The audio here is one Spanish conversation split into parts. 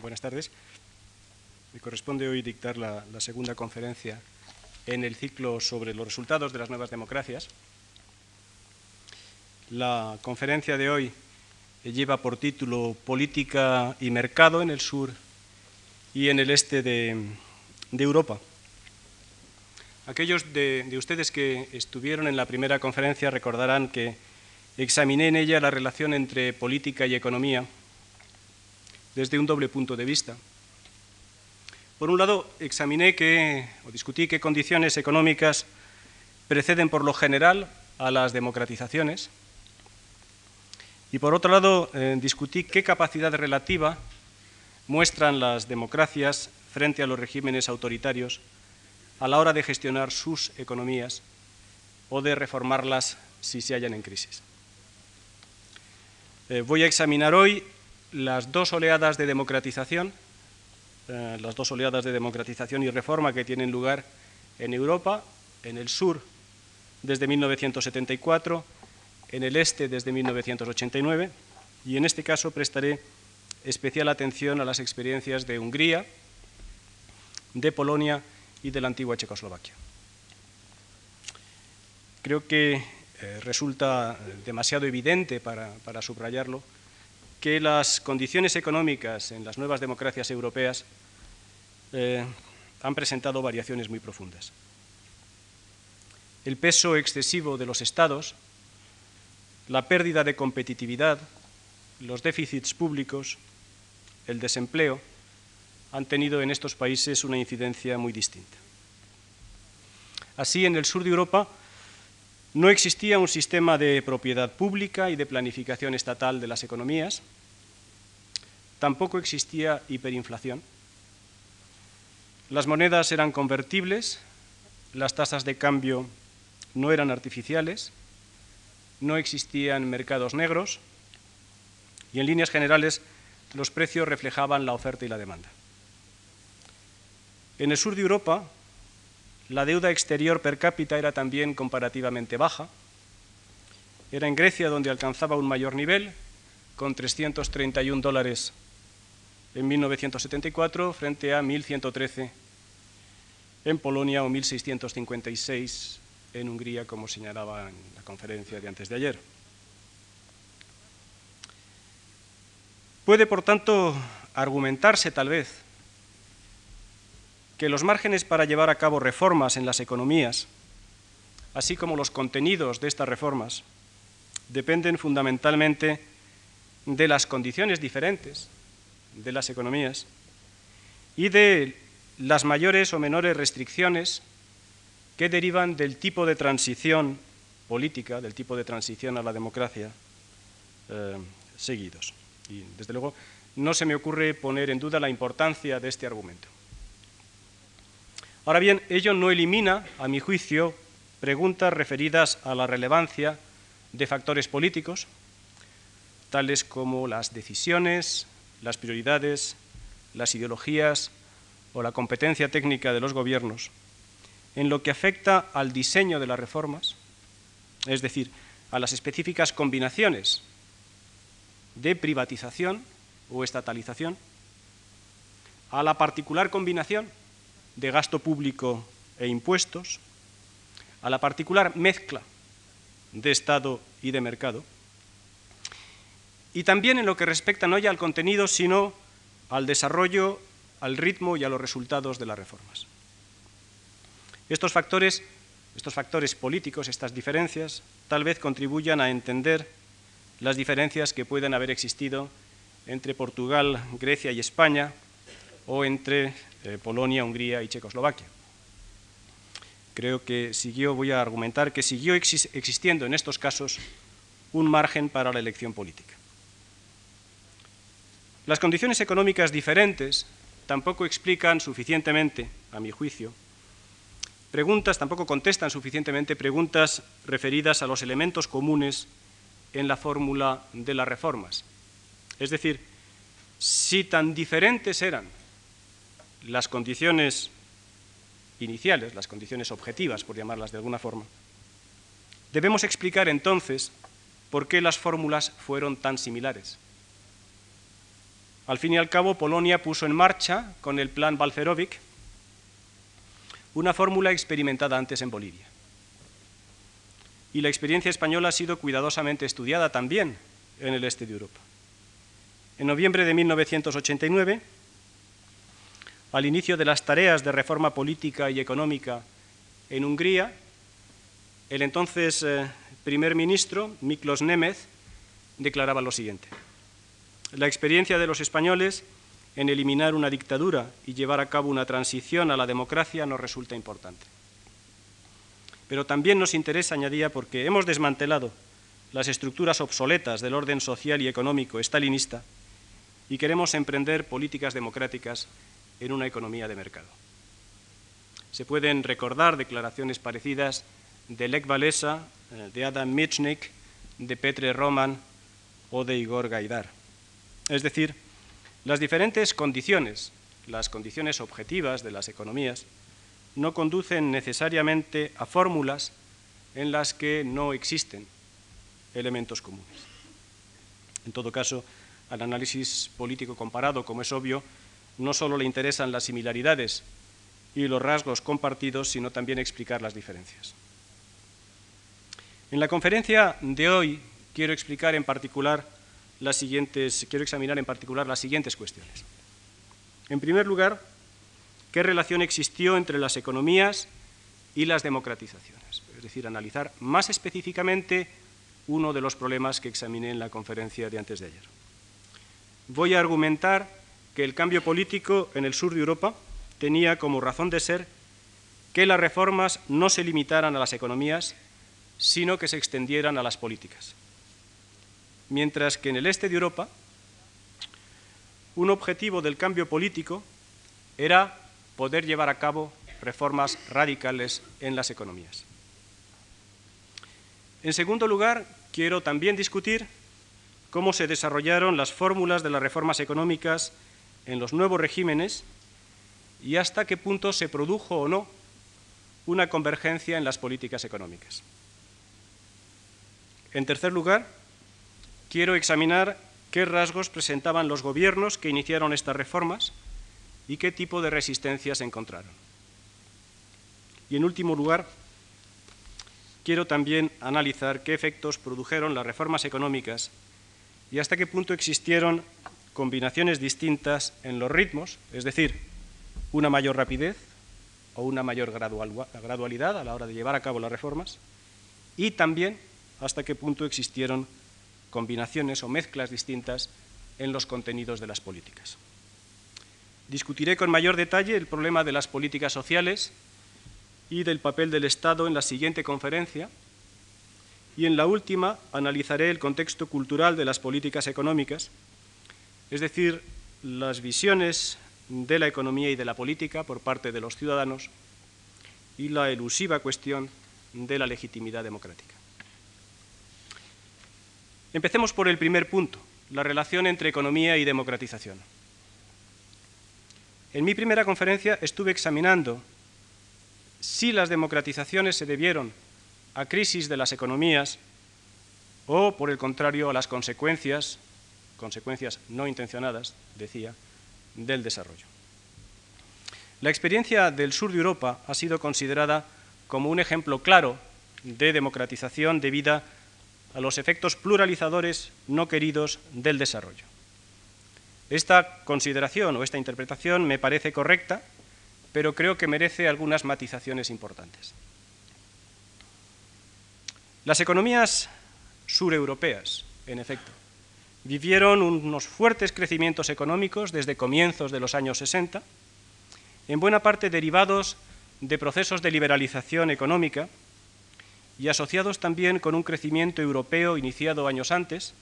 buenas tardes. Me corresponde hoy dictar la, segunda conferencia en el ciclo sobre los resultados de las nuevas democracias. La conferencia de hoy lleva por título Política y Mercado en el sur y en el este de, Europa. Aquellos de, ustedes que estuvieron en la primera conferencia recordarán que examiné en ella la relación entre política y economía desde un doble punto de vista. Por un lado, examiné que, o discutí qué condiciones económicas preceden por lo general a las democratizaciones. Y por otro lado, eh, discutí qué capacidad relativa muestran las democracias frente a los regímenes autoritarios a la hora de gestionar sus economías o de reformarlas si se hallan en crisis. Eh, voy a examinar hoy las dos oleadas de democratización, eh, las dos oleadas de democratización y reforma que tienen lugar en Europa, en el sur desde 1974, en el este desde 1989, y en este caso prestaré especial atención a las experiencias de Hungría, de Polonia y de la antigua Checoslovaquia. Creo que eh, resulta demasiado evidente para subrayarlo que las condiciones económicas en las nuevas democracias europeas eh, han presentado variaciones muy profundas. El peso excesivo de los estados, la pérdida de competitividad, los déficits públicos, el desempleo, han tenido en estos países una incidencia muy distinta. Así, en el sur de Europa no existía un sistema de propiedad pública y de planificación estatal de las economías. Tampoco existía hiperinflación. Las monedas eran convertibles, las tasas de cambio no eran artificiales, no existían mercados negros y en líneas generales los precios reflejaban la oferta y la demanda. En el sur de Europa, la deuda exterior per cápita era también comparativamente baja. Era en Grecia donde alcanzaba un mayor nivel, con 331 dólares en 1974 frente a 1113 en Polonia o 1656 en Hungría, como señalaba en la conferencia de antes de ayer. Puede, por tanto, argumentarse tal vez que los márgenes para llevar a cabo reformas en las economías, así como los contenidos de estas reformas, dependen fundamentalmente de las condiciones diferentes de las economías y de las mayores o menores restricciones que derivan del tipo de transición política, del tipo de transición a la democracia eh, seguidos. Y, desde luego, no se me ocurre poner en duda la importancia de este argumento. Ahora bien, ello no elimina, a mi juicio, preguntas referidas a la relevancia de factores políticos, tales como las decisiones, las prioridades, las ideologías o la competencia técnica de los gobiernos en lo que afecta al diseño de las reformas, es decir, a las específicas combinaciones de privatización o estatalización, a la particular combinación de gasto público e impuestos, a la particular mezcla de Estado y de mercado, y también en lo que respecta no ya al contenido, sino al desarrollo, al ritmo y a los resultados de las reformas. Estos factores, estos factores políticos, estas diferencias, tal vez contribuyan a entender las diferencias que pueden haber existido entre Portugal, Grecia y España, o entre eh, Polonia, Hungría y Checoslovaquia. Creo que siguió, voy a argumentar, que siguió existiendo en estos casos un margen para la elección política. Las condiciones económicas diferentes tampoco explican suficientemente, a mi juicio, preguntas, tampoco contestan suficientemente preguntas referidas a los elementos comunes en la fórmula de las reformas. Es decir, si tan diferentes eran las condiciones iniciales, las condiciones objetivas, por llamarlas de alguna forma, debemos explicar entonces por qué las fórmulas fueron tan similares. Al fin y al cabo, Polonia puso en marcha, con el plan Balcerovic, una fórmula experimentada antes en Bolivia. Y la experiencia española ha sido cuidadosamente estudiada también en el este de Europa. En noviembre de 1989, al inicio de las tareas de reforma política y económica en Hungría, el entonces eh, primer ministro, Miklos Nemeth, declaraba lo siguiente. La experiencia de los españoles en eliminar una dictadura y llevar a cabo una transición a la democracia nos resulta importante. Pero también nos interesa, añadía, porque hemos desmantelado las estructuras obsoletas del orden social y económico estalinista y queremos emprender políticas democráticas en una economía de mercado. Se pueden recordar declaraciones parecidas de Lech Walesa, eh, de Adam Michnik, de Petre Roman o de Igor Gaidar. Es decir, las diferentes condiciones, las condiciones objetivas de las economías, no conducen necesariamente a fórmulas en las que no existen elementos comunes. En todo caso, al análisis político comparado, como es obvio, no solo le interesan las similaridades y los rasgos compartidos, sino también explicar las diferencias. En la conferencia de hoy quiero explicar en particular las siguientes, quiero examinar en particular las siguientes cuestiones. En primer lugar, qué relación existió entre las economías y las democratizaciones, es decir, analizar más específicamente uno de los problemas que examiné en la conferencia de antes de ayer. Voy a argumentar que el cambio político en el sur de Europa tenía como razón de ser que las reformas no se limitaran a las economías, sino que se extendieran a las políticas mientras que en el este de Europa un objetivo del cambio político era poder llevar a cabo reformas radicales en las economías. En segundo lugar, quiero también discutir cómo se desarrollaron las fórmulas de las reformas económicas en los nuevos regímenes y hasta qué punto se produjo o no una convergencia en las políticas económicas. En tercer lugar, quiero examinar qué rasgos presentaban los gobiernos que iniciaron estas reformas y qué tipo de resistencias encontraron. Y en último lugar, quiero también analizar qué efectos produjeron las reformas económicas y hasta qué punto existieron combinaciones distintas en los ritmos, es decir, una mayor rapidez o una mayor gradualidad a la hora de llevar a cabo las reformas, y también hasta qué punto existieron combinaciones o mezclas distintas en los contenidos de las políticas. Discutiré con mayor detalle el problema de las políticas sociales y del papel del Estado en la siguiente conferencia y en la última analizaré el contexto cultural de las políticas económicas, es decir, las visiones de la economía y de la política por parte de los ciudadanos y la elusiva cuestión de la legitimidad democrática. Empecemos por el primer punto, la relación entre economía y democratización. En mi primera conferencia estuve examinando si las democratizaciones se debieron a crisis de las economías o, por el contrario, a las consecuencias, consecuencias no intencionadas, decía, del desarrollo. La experiencia del sur de Europa ha sido considerada como un ejemplo claro de democratización debida a los efectos pluralizadores no queridos del desarrollo. Esta consideración o esta interpretación me parece correcta, pero creo que merece algunas matizaciones importantes. Las economías sureuropeas, en efecto, vivieron unos fuertes crecimientos económicos desde comienzos de los años 60, en buena parte derivados de procesos de liberalización económica y asociados también con un crecimiento europeo iniciado años antes,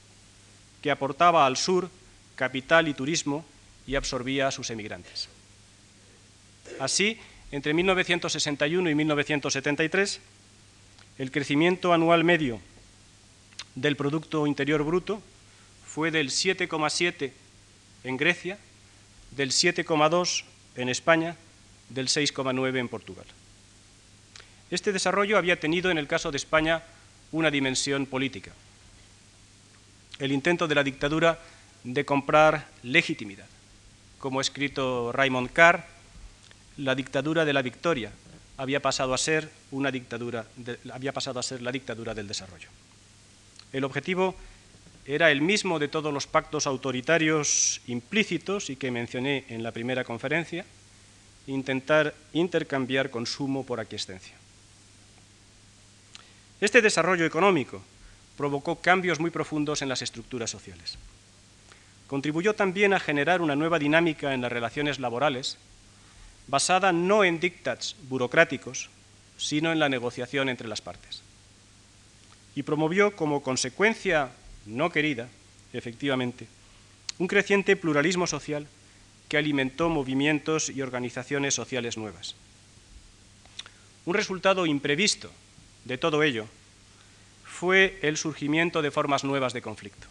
que aportaba al sur capital y turismo y absorbía a sus emigrantes. Así, entre 1961 y 1973, el crecimiento anual medio del Producto Interior Bruto fue del 7,7 en Grecia, del 7,2 en España, del 6,9 en Portugal. Este desarrollo había tenido en el caso de España una dimensión política. El intento de la dictadura de comprar legitimidad. Como ha escrito Raymond Carr, la dictadura de la victoria había pasado a ser una dictadura había pasado a ser la dictadura del desarrollo. El objetivo era el mismo de todos los pactos autoritarios implícitos y que mencioné en la primera conferencia, intentar intercambiar consumo por aquiescencia. Este desarrollo económico provocó cambios muy profundos en las estructuras sociales. Contribuyó también a generar una nueva dinámica en las relaciones laborales, basada no en dictats burocráticos, sino en la negociación entre las partes. Y promovió como consecuencia no querida, efectivamente, un creciente pluralismo social que alimentó movimientos y organizaciones sociales nuevas. Un resultado imprevisto de todo ello fue el surgimiento de formas nuevas de conflicto,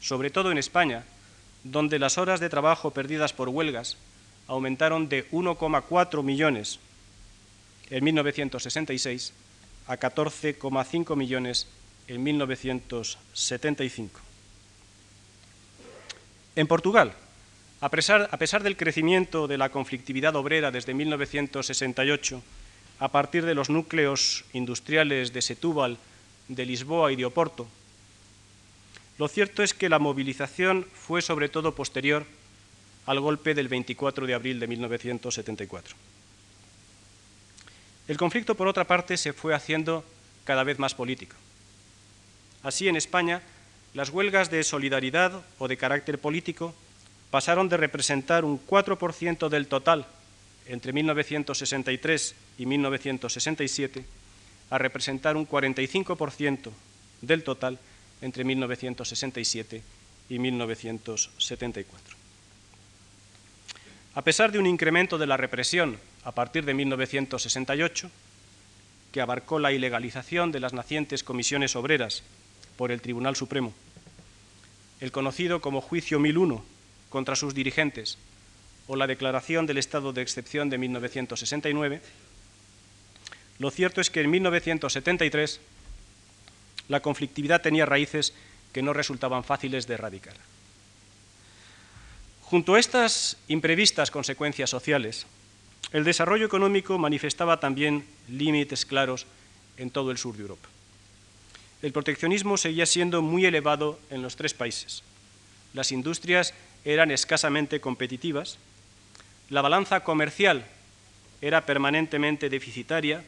sobre todo en España, donde las horas de trabajo perdidas por huelgas aumentaron de 1,4 millones en 1966 a 14,5 millones en 1975. En Portugal, a pesar, del crecimiento de la conflictividad obrera desde 1968, a partir de los núcleos industriales de Setúbal, de Lisboa y de Oporto, lo cierto es que la movilización fue sobre todo posterior al golpe del 24 de abril de 1974. El conflicto, por otra parte, se fue haciendo cada vez más político. Así, en España, las huelgas de solidaridad o de carácter político pasaron de representar un 4% del total entre 1963 y 1967 a representar un 45% del total entre 1967 y 1974. A pesar de un incremento de la represión a partir de 1968, que abarcó la ilegalización de las nacientes comisiones obreras por el Tribunal Supremo, el conocido como Juicio 1001 contra sus dirigentes o la Declaración del Estado de Excepción de 1969, lo cierto es que en 1973 la conflictividad tenía raíces que no resultaban fáciles de erradicar. Junto a estas imprevistas consecuencias sociales, el desarrollo económico manifestaba también límites claros en todo el sur de Europa. El proteccionismo seguía siendo muy elevado en los tres países. Las industrias eran escasamente competitivas, la balanza comercial era permanentemente deficitaria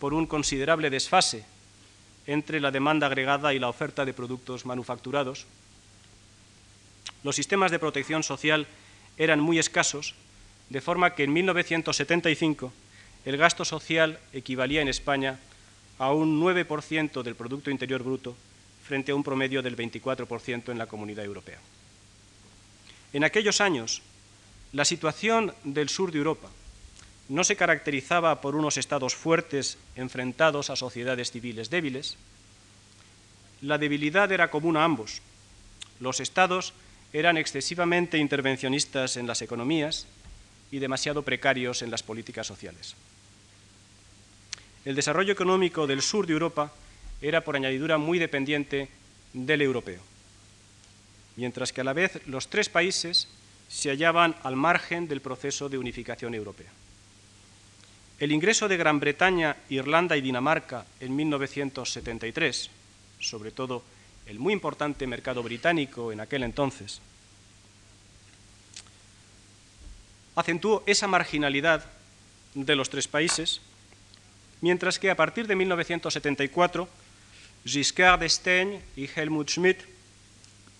por un considerable desfase entre la demanda agregada y la oferta de productos manufacturados, los sistemas de protección social eran muy escasos, de forma que en 1975 el gasto social equivalía en España a un 9% del Producto Interior Bruto frente a un promedio del 24% en la Comunidad Europea. En aquellos años, la situación del sur de Europa no se caracterizaba por unos estados fuertes enfrentados a sociedades civiles débiles. La debilidad era común a ambos. Los estados eran excesivamente intervencionistas en las economías y demasiado precarios en las políticas sociales. El desarrollo económico del sur de Europa era por añadidura muy dependiente del europeo, mientras que a la vez los tres países se hallaban al margen del proceso de unificación europea. El ingreso de Gran Bretaña, Irlanda y Dinamarca en 1973, sobre todo el muy importante mercado británico en aquel entonces, acentuó esa marginalidad de los tres países, mientras que a partir de 1974 Giscard d'Estaing y Helmut Schmidt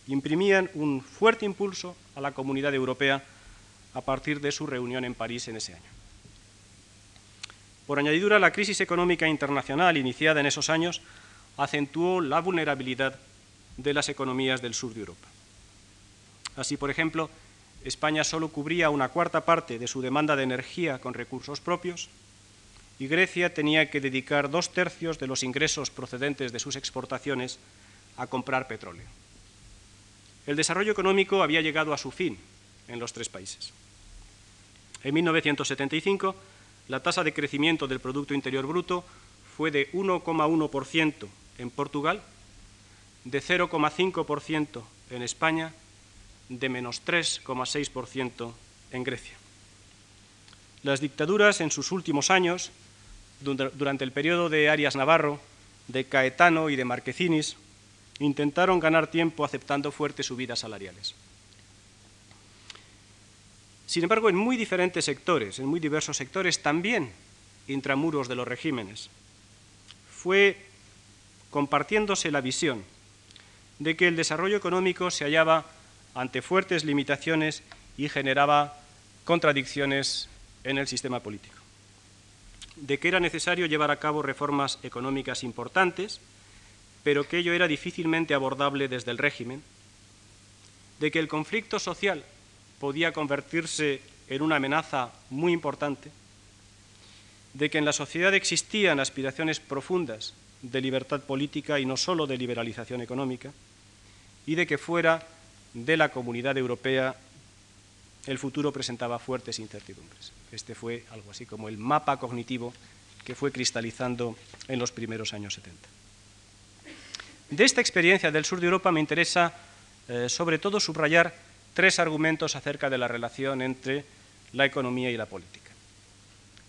imprimían un fuerte impulso a la comunidad europea a partir de su reunión en París en ese año. Por añadidura, la crisis económica internacional iniciada en esos años acentuó la vulnerabilidad de las economías del sur de Europa. Así, por ejemplo, España solo cubría una cuarta parte de su demanda de energía con recursos propios y Grecia tenía que dedicar dos tercios de los ingresos procedentes de sus exportaciones a comprar petróleo. El desarrollo económico había llegado a su fin en los tres países. En 1975, la tasa de crecimiento del Producto Interior Bruto fue de 1,1% en Portugal de 0,5% en España de menos 3,6% en Grecia. Las dictaduras en sus últimos años, durante el periodo de Arias Navarro, de Caetano y de Marquecinis, intentaron ganar tiempo aceptando fuertes subidas salariales. Sin embargo, en muy diferentes sectores, en muy diversos sectores, también intramuros de los regímenes, fue compartiéndose la visión de que el desarrollo económico se hallaba ante fuertes limitaciones y generaba contradicciones en el sistema político, de que era necesario llevar a cabo reformas económicas importantes, pero que ello era difícilmente abordable desde el régimen, de que el conflicto social podía convertirse en una amenaza muy importante, de que en la sociedad existían aspiraciones profundas de libertad política y no solo de liberalización económica, y de que fuera de la comunidad europea el futuro presentaba fuertes incertidumbres. Este fue algo así como el mapa cognitivo que fue cristalizando en los primeros años 70. De esta experiencia del sur de Europa me interesa eh, sobre todo subrayar tres argumentos acerca de la relación entre la economía y la política.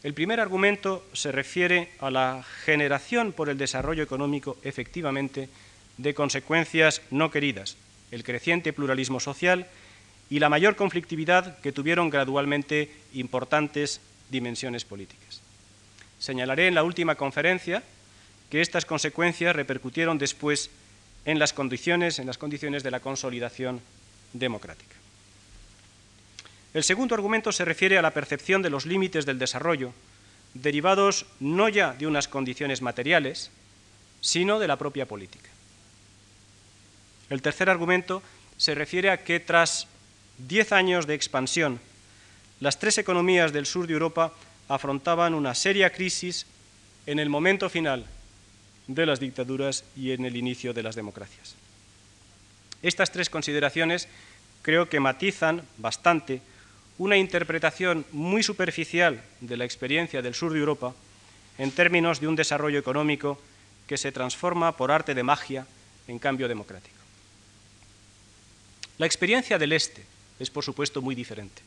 El primer argumento se refiere a la generación por el desarrollo económico efectivamente de consecuencias no queridas, el creciente pluralismo social y la mayor conflictividad que tuvieron gradualmente importantes dimensiones políticas. Señalaré en la última conferencia que estas consecuencias repercutieron después en las condiciones, en las condiciones de la consolidación democrática. El segundo argumento se refiere a la percepción de los límites del desarrollo, derivados no ya de unas condiciones materiales, sino de la propia política. El tercer argumento se refiere a que tras diez años de expansión, las tres economías del sur de Europa afrontaban una seria crisis en el momento final de las dictaduras y en el inicio de las democracias. Estas tres consideraciones creo que matizan bastante una interpretación muy superficial de la experiencia del sur de Europa en términos de un desarrollo económico que se transforma por arte de magia en cambio democrático. La experiencia del Este es, por supuesto, muy diferente.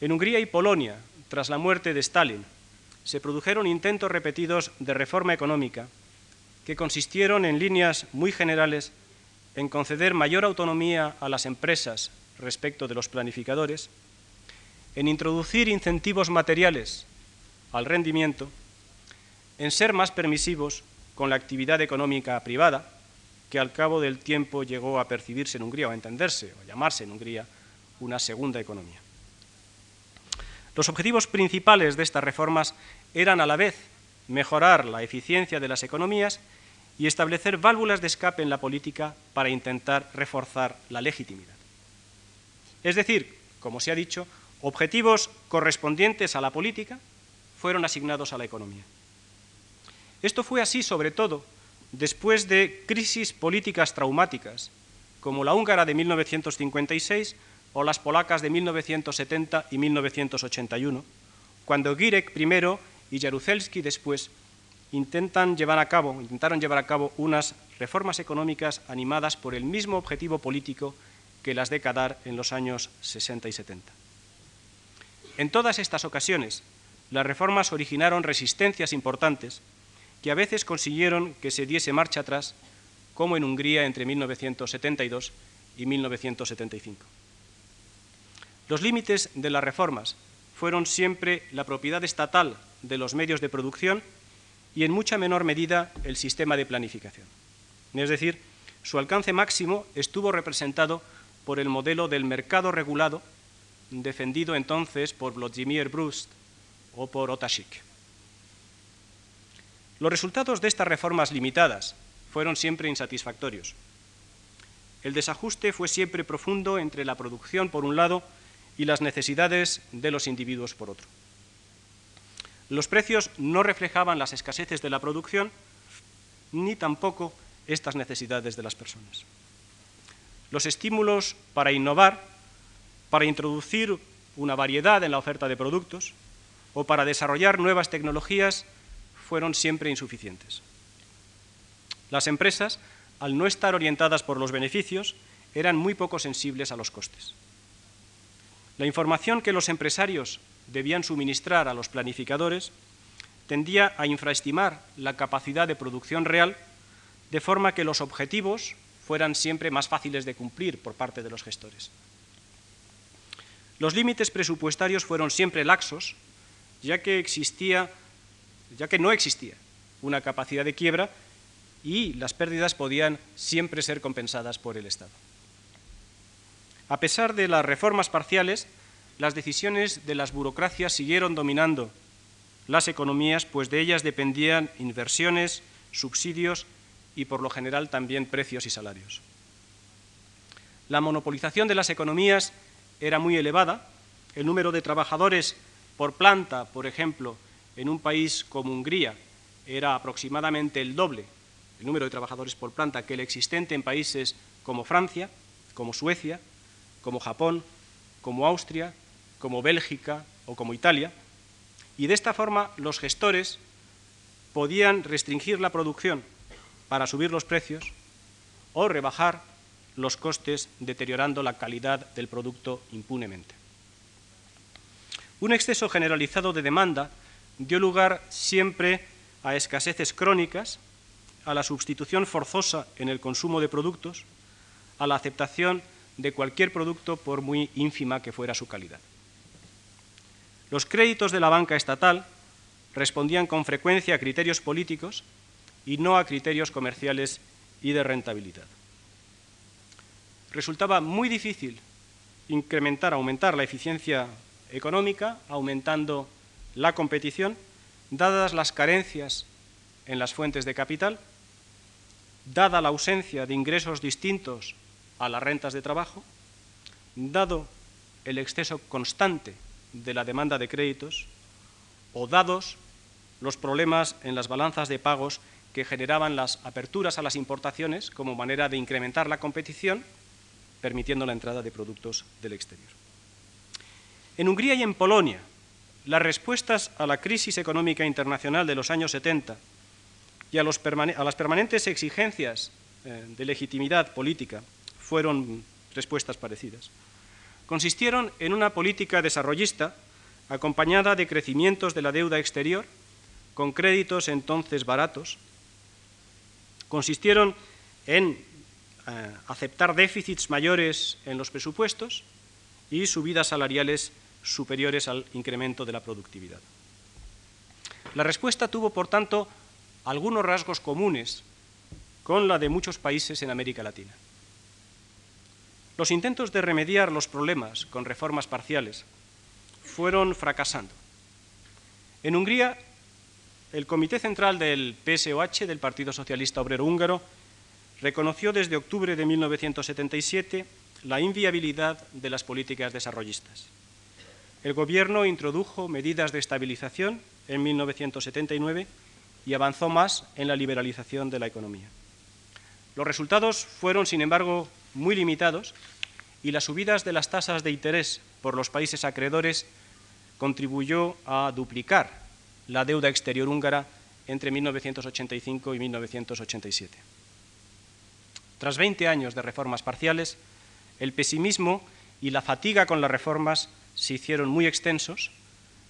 En Hungría y Polonia, tras la muerte de Stalin, se produjeron intentos repetidos de reforma económica que consistieron en líneas muy generales en conceder mayor autonomía a las empresas respecto de los planificadores, en introducir incentivos materiales al rendimiento, en ser más permisivos con la actividad económica privada, que al cabo del tiempo llegó a percibirse en Hungría, o a entenderse, o a llamarse en Hungría, una segunda economía. Los objetivos principales de estas reformas eran a la vez mejorar la eficiencia de las economías y establecer válvulas de escape en la política para intentar reforzar la legitimidad. Es decir, como se ha dicho, objetivos correspondientes a la política fueron asignados a la economía. Esto fue así sobre todo después de crisis políticas traumáticas, como la húngara de 1956 o las polacas de 1970 y 1981, cuando Girek primero y Jaruzelski después intentan llevar a cabo, intentaron llevar a cabo unas reformas económicas animadas por el mismo objetivo político que las de Kadar en los años 60 y 70. En todas estas ocasiones, las reformas originaron resistencias importantes que a veces consiguieron que se diese marcha atrás, como en Hungría entre 1972 y 1975. Los límites de las reformas fueron siempre la propiedad estatal de los medios de producción y en mucha menor medida el sistema de planificación. Es decir, su alcance máximo estuvo representado por el modelo del mercado regulado defendido entonces por Vladimir Brust o por Otashik. Los resultados de estas reformas limitadas fueron siempre insatisfactorios. El desajuste fue siempre profundo entre la producción, por un lado, y las necesidades de los individuos, por otro. Los precios no reflejaban las escaseces de la producción, ni tampoco estas necesidades de las personas. Los estímulos para innovar, para introducir una variedad en la oferta de productos o para desarrollar nuevas tecnologías fueron siempre insuficientes. Las empresas, al no estar orientadas por los beneficios, eran muy poco sensibles a los costes. La información que los empresarios debían suministrar a los planificadores tendía a infraestimar la capacidad de producción real, de forma que los objetivos fueran siempre más fáciles de cumplir por parte de los gestores. Los límites presupuestarios fueron siempre laxos, ya que existía, ya que no existía una capacidad de quiebra y las pérdidas podían siempre ser compensadas por el Estado. A pesar de las reformas parciales, las decisiones de las burocracias siguieron dominando las economías, pues de ellas dependían inversiones, subsidios y, por lo general, también precios y salarios. La monopolización de las economías era muy elevada. El número de trabajadores por planta, por ejemplo, en un país como Hungría, era aproximadamente el doble, el número de trabajadores por planta, que el existente en países como Francia, como Suecia, como Japón, como Austria, como Bélgica o como Italia. Y de esta forma los gestores podían restringir la producción para subir los precios o rebajar los costes deteriorando la calidad del producto impunemente. Un exceso generalizado de demanda dio lugar siempre a escaseces crónicas, a la sustitución forzosa en el consumo de productos, a la aceptación de cualquier producto por muy ínfima que fuera su calidad. Los créditos de la banca estatal respondían con frecuencia a criterios políticos y no a criterios comerciales y de rentabilidad. Resultaba muy difícil incrementar, aumentar la eficiencia económica, aumentando la competición, dadas las carencias en las fuentes de capital, dada la ausencia de ingresos distintos a las rentas de trabajo, dado el exceso constante de la demanda de créditos o dados los problemas en las balanzas de pagos que generaban las aperturas a las importaciones como manera de incrementar la competición, permitiendo la entrada de productos del exterior. En Hungría y en Polonia, las respuestas a la crisis económica internacional de los años 70 y a, las permanentes exigencias eh, de legitimidad política fueron respuestas parecidas. Consistieron en una política desarrollista acompañada de crecimientos de la deuda exterior, con créditos entonces baratos, consistieron en eh, aceptar déficits mayores en los presupuestos y subidas salariales superiores al incremento de la productividad. La respuesta tuvo, por tanto, algunos rasgos comunes con la de muchos países en América Latina. Los intentos de remediar los problemas con reformas parciales fueron fracasando. En Hungría, el Comité Central del PSOH, del Partido Socialista Obrero Húngaro, reconoció desde octubre de 1977 la inviabilidad de las políticas desarrollistas. El Gobierno introdujo medidas de estabilización en 1979 y avanzó más en la liberalización de la economía. Los resultados fueron, sin embargo, muy limitados y las subidas de las tasas de interés por los países acreedores contribuyó a duplicar la deuda exterior húngara entre 1985 y 1987. Tras 20 años de reformas parciales, el pesimismo y la fatiga con las reformas se hicieron muy extensos,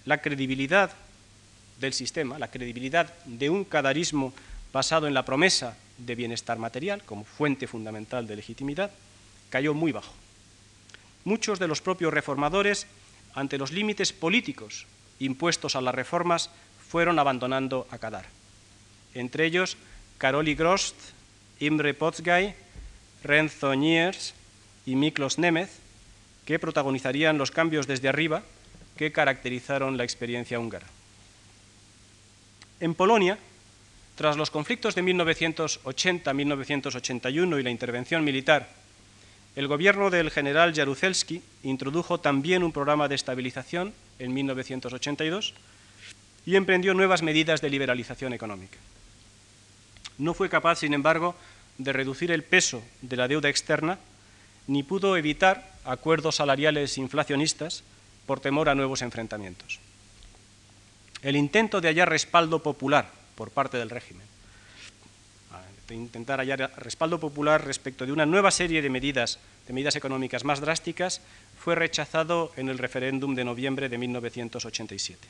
la credibilidad del sistema, la credibilidad de un cadarismo basado en la promesa de bienestar material como fuente fundamental de legitimidad, cayó muy bajo. Muchos de los propios reformadores, ante los límites políticos impuestos a las reformas, fueron abandonando a Kadar. Entre ellos, Karoli Grost, Imre Potsgay, Renzo Niers y Miklos Nemeth, que protagonizarían los cambios desde arriba que caracterizaron la experiencia húngara. En Polonia, tras los conflictos de 1980-1981 y la intervención militar, el gobierno del general Jaruzelski introdujo también un programa de estabilización en 1982 y emprendió nuevas medidas de liberalización económica. No fue capaz, sin embargo, de reducir el peso de la deuda externa ni pudo evitar acuerdos salariales inflacionistas por temor a nuevos enfrentamientos. El intento de hallar respaldo popular por parte del régimen de intentar hallar respaldo popular respecto de una nueva serie de medidas, de medidas económicas más drásticas, fue rechazado en el referéndum de noviembre de 1987.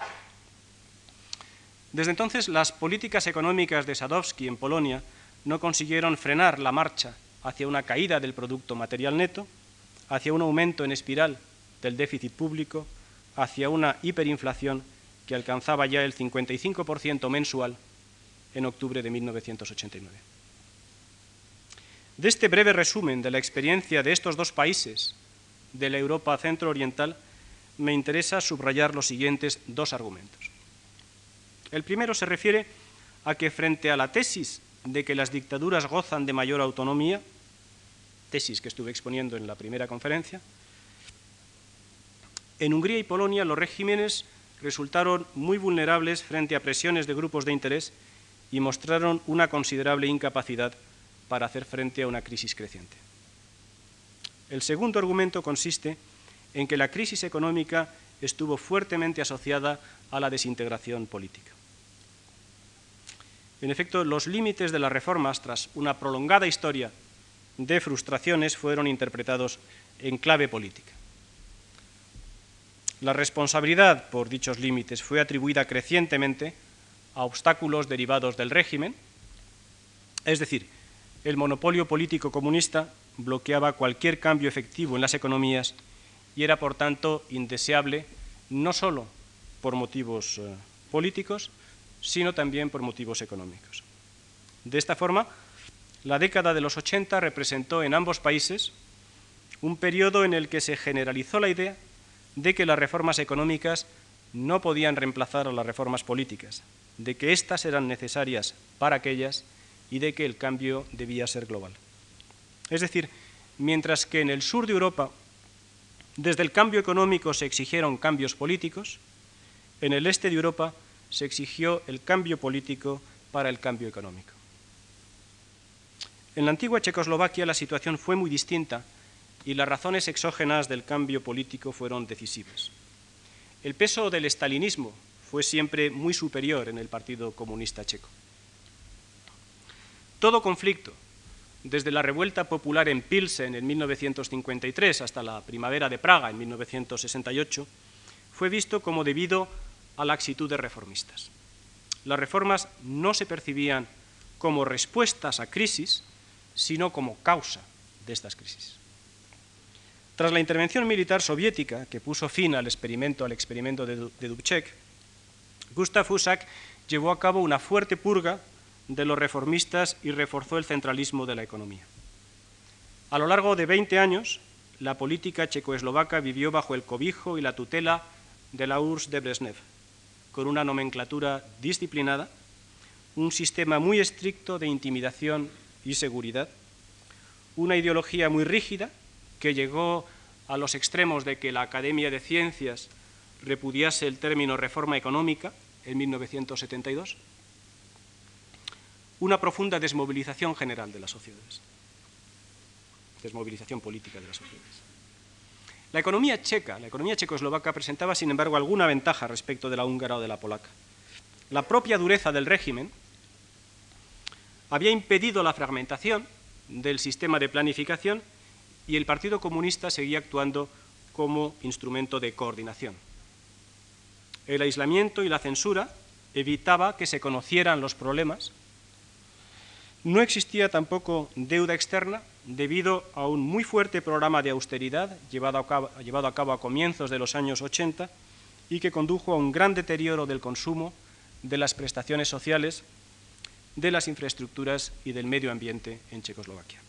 Desde entonces, las políticas económicas de Sadowski en Polonia no consiguieron frenar la marcha hacia una caída del producto material neto, hacia un aumento en espiral del déficit público, hacia una hiperinflación que alcanzaba ya el 55% mensual en octubre de 1989. De este breve resumen de la experiencia de estos dos países de la Europa centro-oriental, me interesa subrayar los siguientes dos argumentos. El primero se refiere a que frente a la tesis de que las dictaduras gozan de mayor autonomía, tesis que estuve exponiendo en la primera conferencia, en Hungría y Polonia los regímenes resultaron muy vulnerables frente a presiones de grupos de interés y mostraron una considerable incapacidad para hacer frente a una crisis creciente. El segundo argumento consiste en que la crisis económica estuvo fuertemente asociada a la desintegración política. En efecto, los límites de las reformas, tras una prolongada historia de frustraciones, fueron interpretados en clave política. La responsabilidad por dichos límites fue atribuida crecientemente a obstáculos derivados del régimen, es decir, el monopolio político comunista bloqueaba cualquier cambio efectivo en las economías y era, por tanto, indeseable no solo por motivos eh, políticos, sino también por motivos económicos. De esta forma, la década de los 80 representó en ambos países un periodo en el que se generalizó la idea de que las reformas económicas no podían reemplazar a las reformas políticas, de que éstas eran necesarias para aquellas y de que el cambio debía ser global. Es decir, mientras que en el sur de Europa, desde el cambio económico se exigieron cambios políticos, en el este de Europa se exigió el cambio político para el cambio económico. En la antigua Checoslovaquia la situación fue muy distinta y las razones exógenas del cambio político fueron decisivas. El peso del estalinismo fue siempre muy superior en el Partido Comunista Checo. Todo conflicto, desde la revuelta popular en Pilsen en 1953 hasta la primavera de Praga en 1968, fue visto como debido a la de reformistas. Las reformas no se percibían como respuestas a crisis, sino como causa de estas crisis. Tras la intervención militar soviética que puso fin al experimento, experimento de, Dubček, Gustav Husak llevó a cabo una fuerte purga de los reformistas y reforzó el centralismo de la economía. A lo largo de 20 años, la política checoslovaca vivió bajo el cobijo y la tutela de la URSS de Brezhnev, con una nomenclatura disciplinada, un sistema muy estricto de intimidación y seguridad, una ideología muy rígida que llegó a los extremos de que la Academia de Ciencias repudiase el término reforma económica en 1972, una profunda desmovilización general de las sociedades, desmovilización política de las sociedades. La economía checa, la economía checoslovaca presentaba, sin embargo, alguna ventaja respecto de la húngara o de la polaca. La propia dureza del régimen había impedido la fragmentación del sistema de planificación y el Partido Comunista seguía actuando como instrumento de coordinación. El aislamiento y la censura evitaba que se conocieran los problemas. No existía tampoco deuda externa debido a un muy fuerte programa de austeridad llevado a, cabo, llevado a cabo a comienzos de los años 80 y que condujo a un gran deterioro del consumo, de las prestaciones sociales, de las infraestructuras y del medio ambiente en Checoslovaquia.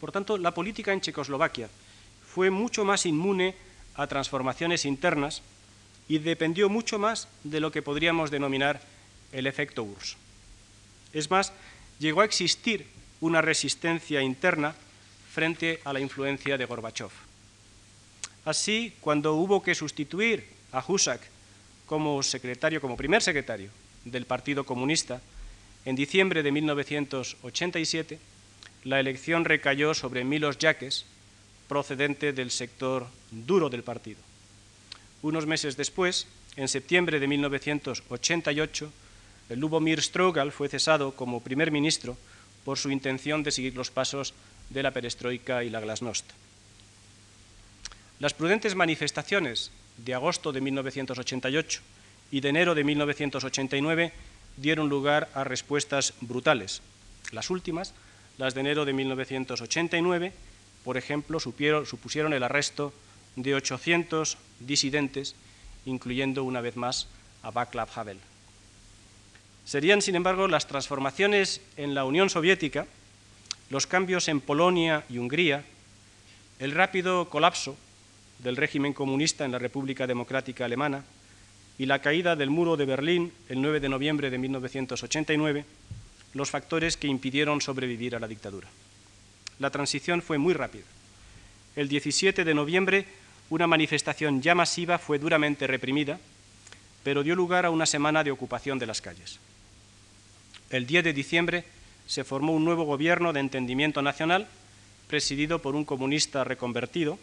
Por tanto, la política en Checoslovaquia fue mucho más inmune a transformaciones internas y dependió mucho más de lo que podríamos denominar el efecto URSS. Es más, llegó a existir una resistencia interna frente a la influencia de Gorbachev. Así, cuando hubo que sustituir a Husak como secretario, como primer secretario del Partido Comunista en diciembre de 1987, la elección recayó sobre Milos Jaques, procedente del sector duro del partido. Unos meses después, en septiembre de 1988, el Lubomir Strogal fue cesado como primer ministro por su intención de seguir los pasos de la perestroika y la glasnost. Las prudentes manifestaciones de agosto de 1988 y de enero de 1989 dieron lugar a respuestas brutales. Las últimas, las de enero de 1989, por ejemplo, supusieron el arresto de 800 disidentes, incluyendo una vez más a Václav Havel. Serían, sin embargo, las transformaciones en la Unión Soviética, los cambios en Polonia y Hungría, el rápido colapso del régimen comunista en la República Democrática Alemana y la caída del muro de Berlín el 9 de noviembre de 1989, los factores que impidieron sobrevivir a la dictadura. La transición fue muy rápida. El 17 de noviembre, una manifestación ya masiva fue duramente reprimida, pero dio lugar a una semana de ocupación de las calles. El 10 de diciembre se formó un nuevo gobierno de entendimiento nacional, presidido por un comunista reconvertido,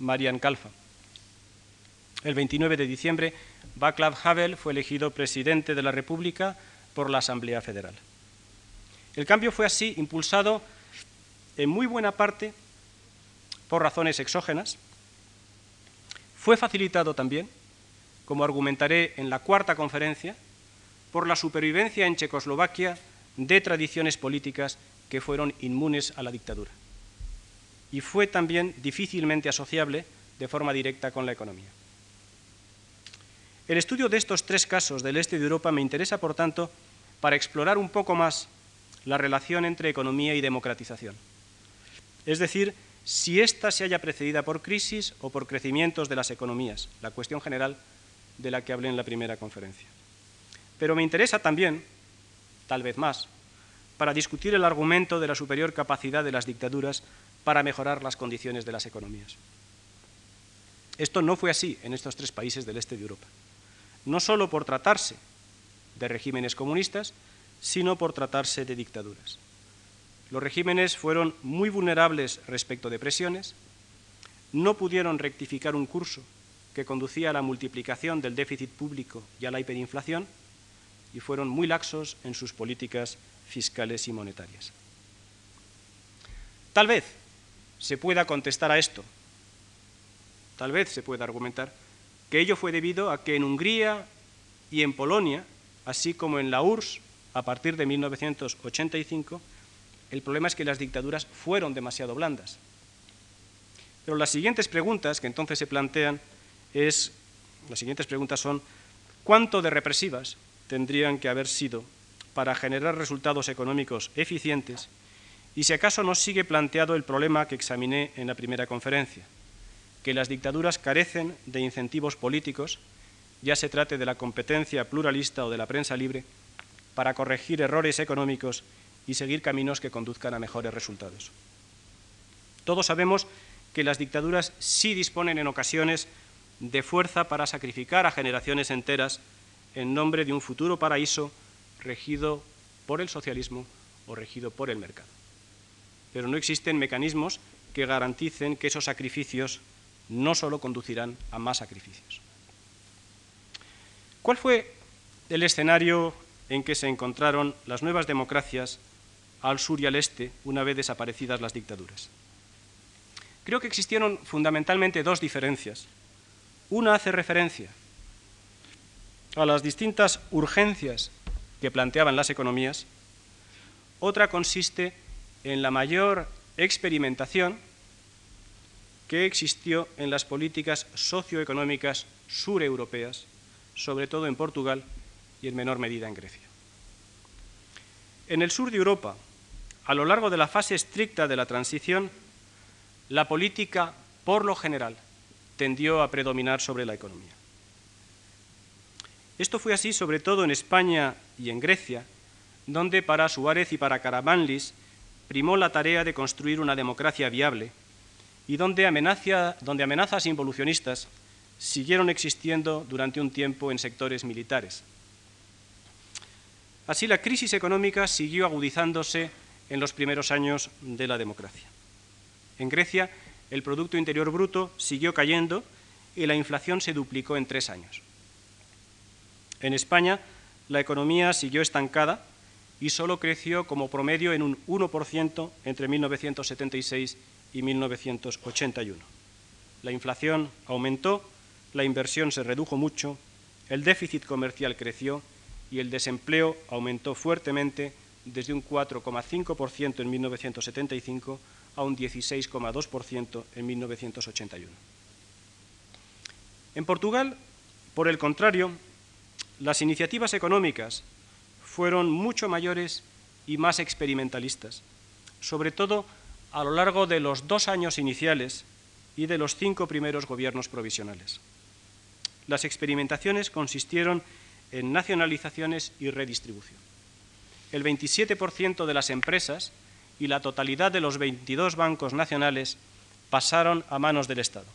Marian Kalfa. El 29 de diciembre, Václav Havel fue elegido presidente de la República por la Asamblea Federal. El cambio fue así impulsado en muy buena parte por razones exógenas. Fue facilitado también, como argumentaré en la cuarta conferencia, por la supervivencia en Checoslovaquia de tradiciones políticas que fueron inmunes a la dictadura. Y fue también difícilmente asociable de forma directa con la economía. El estudio de estos tres casos del este de Europa me interesa, por tanto, para explorar un poco más la relación entre economía y democratización. Es decir, si ésta se haya precedida por crisis o por crecimientos de las economías, la cuestión general de la que hablé en la primera conferencia. Pero me interesa también, tal vez más, para discutir el argumento de la superior capacidad de las dictaduras para mejorar las condiciones de las economías. Esto no fue así en estos tres países del este de Europa, no solo por tratarse de regímenes comunistas, sino por tratarse de dictaduras. Los regímenes fueron muy vulnerables respecto de presiones, no pudieron rectificar un curso que conducía a la multiplicación del déficit público y a la hiperinflación, y fueron muy laxos en sus políticas fiscales y monetarias. Tal vez se pueda contestar a esto, tal vez se pueda argumentar que ello fue debido a que en Hungría y en Polonia, así como en la URSS, a partir de 1985, el problema es que las dictaduras fueron demasiado blandas. Pero las siguientes preguntas que entonces se plantean es, las siguientes preguntas son, ¿cuánto de represivas tendrían que haber sido para generar resultados económicos eficientes y si acaso no sigue planteado el problema que examiné en la primera conferencia, que las dictaduras carecen de incentivos políticos, ya se trate de la competencia pluralista o de la prensa libre, para corregir errores económicos y seguir caminos que conduzcan a mejores resultados. Todos sabemos que las dictaduras sí disponen en ocasiones de fuerza para sacrificar a generaciones enteras en nombre de un futuro paraíso regido por el socialismo o regido por el mercado. Pero no existen mecanismos que garanticen que esos sacrificios no solo conducirán a más sacrificios. ¿Cuál fue el escenario en que se encontraron las nuevas democracias al sur y al este una vez desaparecidas las dictaduras? Creo que existieron fundamentalmente dos diferencias. Una hace referencia a las distintas urgencias que planteaban las economías, otra consiste en la mayor experimentación que existió en las políticas socioeconómicas sureuropeas, sobre todo en Portugal y en menor medida en Grecia. En el sur de Europa, a lo largo de la fase estricta de la transición, la política, por lo general, tendió a predominar sobre la economía. Esto fue así sobre todo en España y en Grecia, donde para Suárez y para Caramanlis primó la tarea de construir una democracia viable y donde, amenazas involucionistas siguieron existiendo durante un tiempo en sectores militares. Así la crisis económica siguió agudizándose en los primeros años de la democracia. En Grecia el Producto Interior Bruto siguió cayendo y la inflación se duplicó en tres años. En España, la economía siguió estancada y solo creció como promedio en un 1% entre 1976 y 1981. La inflación aumentó, la inversión se redujo mucho, el déficit comercial creció y el desempleo aumentó fuertemente desde un 4,5% en 1975 a un 16,2% en 1981. En Portugal, por el contrario, las iniciativas económicas fueron mucho mayores y más experimentalistas, sobre todo a lo largo de los dos años iniciales y de los cinco primeros gobiernos provisionales. Las experimentaciones consistieron en nacionalizaciones y redistribución. El 27% de las empresas y la totalidad de los 22 bancos nacionales pasaron a manos del Estado.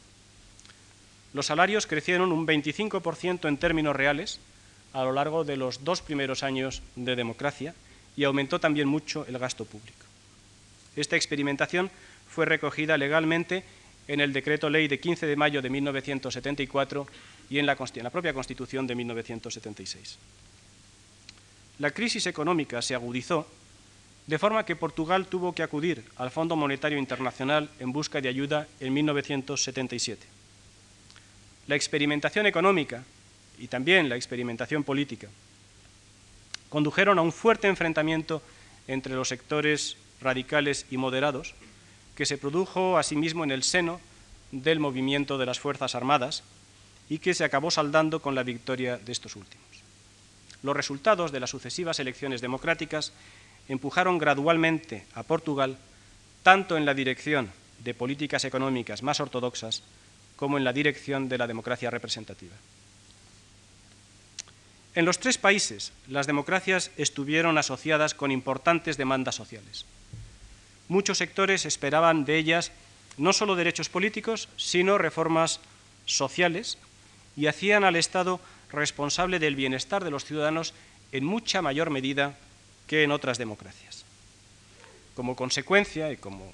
Los salarios crecieron un 25% en términos reales a lo largo de los dos primeros años de democracia y aumentó también mucho el gasto público. Esta experimentación fue recogida legalmente en el Decreto Ley de 15 de mayo de 1974 y en la, en la propia Constitución de 1976. La crisis económica se agudizó de forma que Portugal tuvo que acudir al Fondo Monetario Internacional en busca de ayuda en 1977. La experimentación económica y también la experimentación política condujeron a un fuerte enfrentamiento entre los sectores radicales y moderados, que se produjo asimismo en el seno del movimiento de las Fuerzas Armadas y que se acabó saldando con la victoria de estos últimos. Los resultados de las sucesivas elecciones democráticas empujaron gradualmente a Portugal tanto en la dirección de políticas económicas más ortodoxas como en la dirección de la democracia representativa. En los tres países, las democracias estuvieron asociadas con importantes demandas sociales. Muchos sectores esperaban de ellas no solo derechos políticos, sino reformas sociales y hacían al Estado responsable del bienestar de los ciudadanos en mucha mayor medida que en otras democracias. Como consecuencia, y como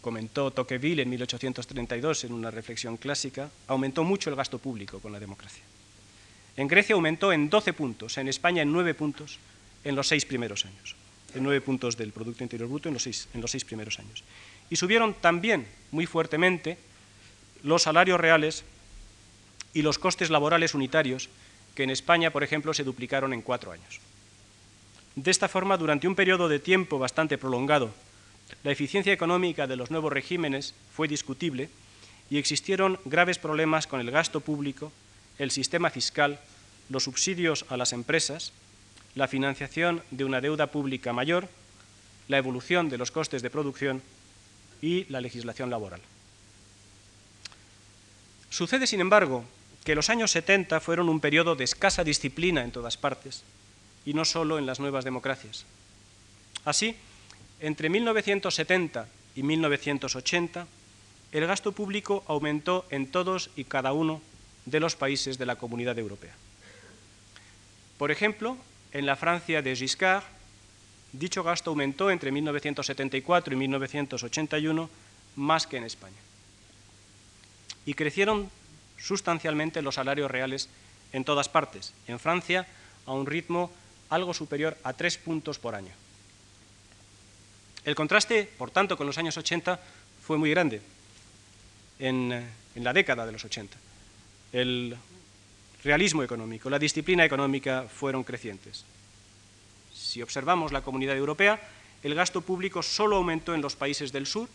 comentó Tocqueville en 1832 en una reflexión clásica, aumentó mucho el gasto público con la democracia. En Grecia aumentó en 12 puntos, en España en 9 puntos en los seis primeros años, en 9 puntos del Producto Interior Bruto en los seis, en los seis primeros años. Y subieron también muy fuertemente los salarios reales y los costes laborales unitarios, que en España, por ejemplo, se duplicaron en cuatro años. De esta forma, durante un periodo de tiempo bastante prolongado, la eficiencia económica de los nuevos regímenes fue discutible y existieron graves problemas con el gasto público el sistema fiscal, los subsidios a las empresas, la financiación de una deuda pública mayor, la evolución de los costes de producción y la legislación laboral. Sucede, sin embargo, que los años 70 fueron un periodo de escasa disciplina en todas partes, y no solo en las nuevas democracias. Así, entre 1970 y 1980, el gasto público aumentó en todos y cada uno de los países de la Comunidad Europea. Por ejemplo, en la Francia de Giscard, dicho gasto aumentó entre 1974 y 1981 más que en España. Y crecieron sustancialmente los salarios reales en todas partes, en Francia a un ritmo algo superior a tres puntos por año. El contraste, por tanto, con los años 80 fue muy grande en, en la década de los 80 el realismo económico, la disciplina económica fueron crecientes. Si observamos la comunidad europea, el gasto público solo aumentó en los países del sur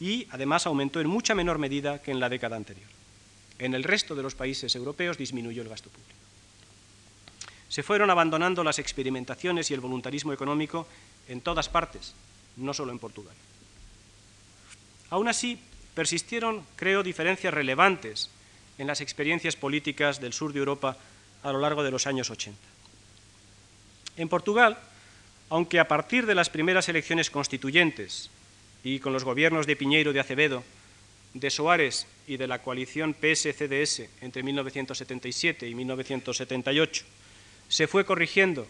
y además aumentó en mucha menor medida que en la década anterior. En el resto de los países europeos disminuyó el gasto público. Se fueron abandonando las experimentaciones y el voluntarismo económico en todas partes, no solo en Portugal. Aún así, persistieron, creo, diferencias relevantes en las experiencias políticas del sur de Europa a lo largo de los años 80. En Portugal, aunque a partir de las primeras elecciones constituyentes y con los gobiernos de Piñeiro de Acevedo, de Soares y de la coalición PS-CDS entre 1977 y 1978, se fue corrigiendo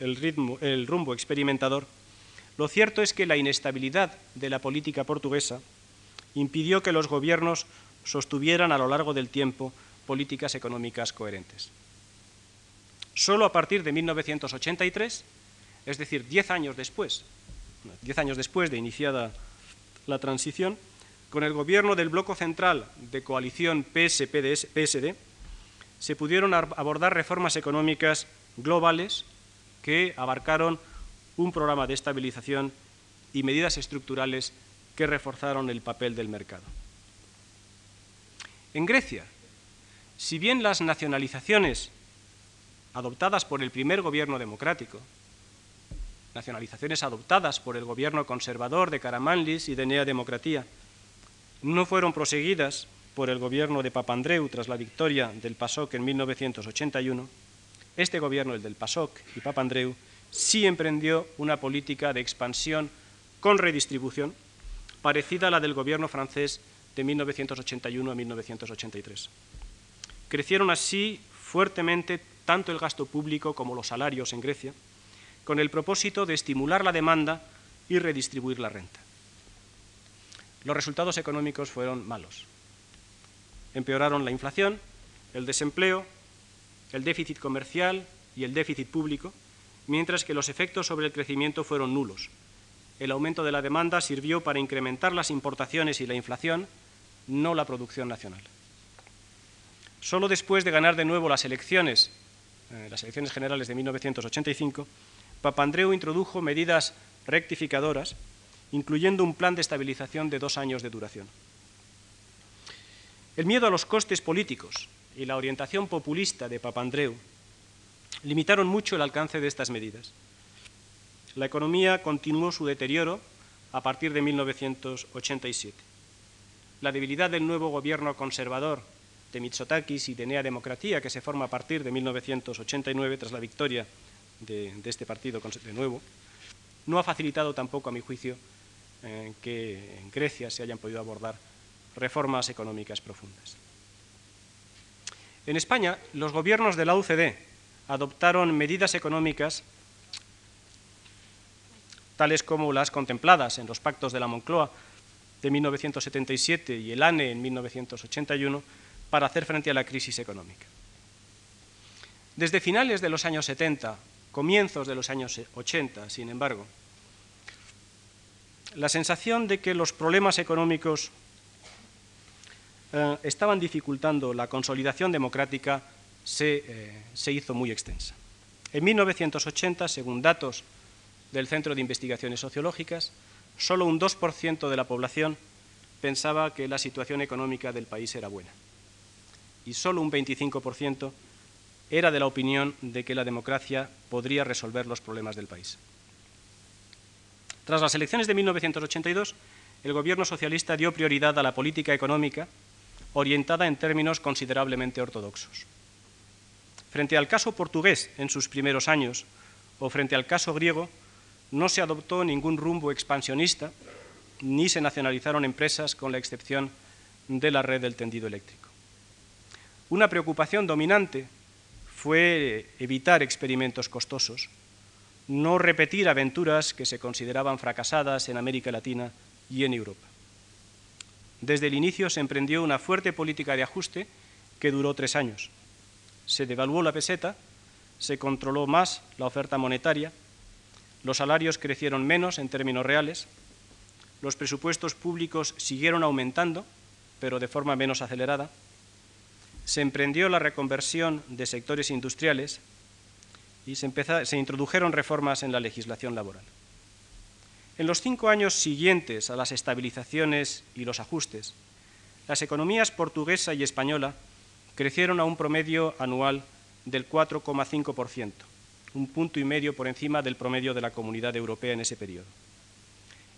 el, el rumbo experimentador, lo cierto es que la inestabilidad de la política portuguesa impidió que los gobiernos sostuvieran a lo largo del tiempo políticas económicas coherentes. Solo a partir de 1983, es decir, diez años después, diez años después de iniciada la transición, con el gobierno del bloco central de coalición PS-PSD, se pudieron abordar reformas económicas globales que abarcaron un programa de estabilización y medidas estructurales que reforzaron el papel del mercado. En Grecia, si bien las nacionalizaciones adoptadas por el primer gobierno democrático, nacionalizaciones adoptadas por el gobierno conservador de Karamanlis y de Nea Democratía, no fueron proseguidas por el gobierno de Papandreou tras la victoria del PASOK en 1981, este gobierno, el del PASOK y Papandreou, sí emprendió una política de expansión con redistribución parecida a la del gobierno francés de 1981 a 1983. Crecieron así fuertemente tanto el gasto público como los salarios en Grecia, con el propósito de estimular la demanda y redistribuir la renta. Los resultados económicos fueron malos. Empeoraron la inflación, el desempleo, el déficit comercial y el déficit público, mientras que los efectos sobre el crecimiento fueron nulos. El aumento de la demanda sirvió para incrementar las importaciones y la inflación, no la producción nacional. Solo después de ganar de nuevo las elecciones, eh, las elecciones generales de 1985, Papandreou introdujo medidas rectificadoras, incluyendo un plan de estabilización de dos años de duración. El miedo a los costes políticos y la orientación populista de Papandreou limitaron mucho el alcance de estas medidas. La economía continuó su deterioro a partir de 1987. La debilidad del nuevo gobierno conservador de Mitsotakis y de Nea Democratía, que se forma a partir de 1989 tras la victoria de, este partido de nuevo, no ha facilitado tampoco, a mi juicio, eh, que en Grecia se hayan podido abordar reformas económicas profundas. En España, los gobiernos de la UCD adoptaron medidas económicas tales como las contempladas en los pactos de la Moncloa de 1977 y el ANE en 1981 para hacer frente a la crisis económica. Desde finales de los años 70, comienzos de los años 80, sin embargo, la sensación de que los problemas económicos eh, estaban dificultando la consolidación democrática eh, se, hizo muy extensa. En 1980, según datos del Centro de Investigaciones Sociológicas, solo un 2% de la población pensaba que la situación económica del país era buena y solo un 25% era de la opinión de que la democracia podría resolver los problemas del país. Tras las elecciones de 1982, el gobierno socialista dio prioridad a la política económica orientada en términos considerablemente ortodoxos. Frente al caso portugués en sus primeros años o frente al caso griego, no se adoptó ningún rumbo expansionista ni se nacionalizaron empresas con la excepción de la red del tendido eléctrico. Una preocupación dominante fue evitar experimentos costosos, no repetir aventuras que se consideraban fracasadas en América Latina y en Europa. Desde el inicio se emprendió una fuerte política de ajuste que duró tres años. Se devaluó la peseta, se controló más la oferta monetaria, los salarios crecieron menos en términos reales, los presupuestos públicos siguieron aumentando, pero de forma menos acelerada, se emprendió la reconversión de sectores industriales y se, introdujeron reformas en la legislación laboral. En los cinco años siguientes a las estabilizaciones y los ajustes, las economías portuguesa y española crecieron a un promedio anual del 4,5%, un punto y medio por encima del promedio de la Comunidad Europea en ese periodo.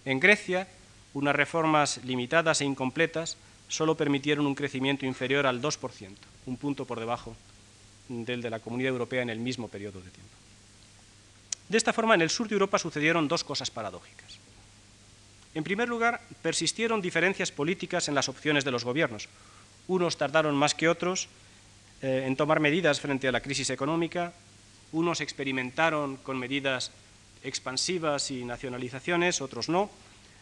En Grecia, unas reformas limitadas e incompletas solo permitieron un crecimiento inferior al 2%, un punto por debajo del de la Comunidad Europea en el mismo periodo de tiempo. De esta forma, en el sur de Europa sucedieron dos cosas paradójicas. En primer lugar, persistieron diferencias políticas en las opciones de los gobiernos. Unos tardaron más que otros eh, en tomar medidas frente a la crisis económica, unos experimentaron con medidas expansivas y nacionalizaciones, otros no.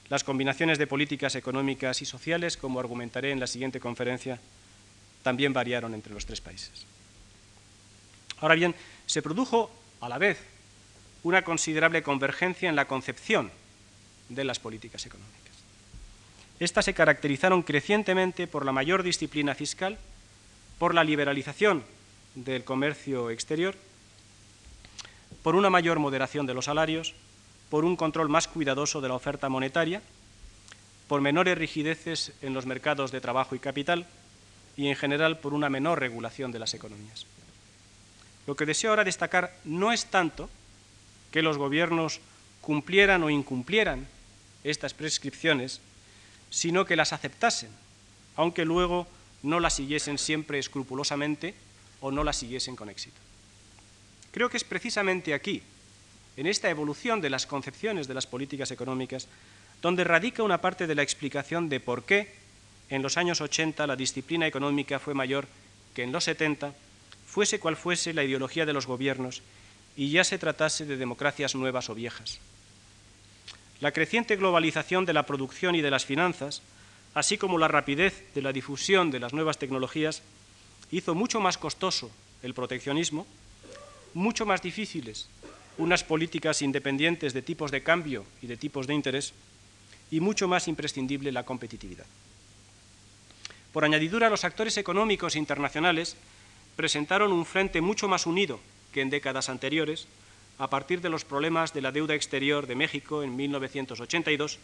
Las combinaciones de políticas económicas y sociales, como argumentaré en la siguiente conferencia, también variaron entre los tres países. Ahora bien, se produjo a la vez una considerable convergencia en la concepción de las políticas económicas. Estas se caracterizaron crecientemente por la mayor disciplina fiscal, por la liberalización del comercio exterior, por una mayor moderación de los salarios, por un control más cuidadoso de la oferta monetaria, por menores rigideces en los mercados de trabajo y capital y, en general, por una menor regulación de las economías. Lo que deseo ahora destacar no es tanto que los gobiernos cumplieran o incumplieran estas prescripciones, sino que las aceptasen, aunque luego no las siguiesen siempre escrupulosamente o no las siguiesen con éxito. Creo que es precisamente aquí, en esta evolución de las concepciones de las políticas económicas, donde radica una parte de la explicación de por qué en los años 80 la disciplina económica fue mayor que en los 70, fuese cual fuese la ideología de los gobiernos y ya se tratase de democracias nuevas o viejas. La creciente globalización de la producción y de las finanzas, así como la rapidez de la difusión de las nuevas tecnologías, hizo mucho más costoso el proteccionismo, mucho más difíciles unas políticas independientes de tipos de cambio y de tipos de interés, y mucho más imprescindible la competitividad. Por añadidura, los actores económicos internacionales presentaron un frente mucho más unido que en décadas anteriores, a partir de los problemas de la deuda exterior de México en 1982,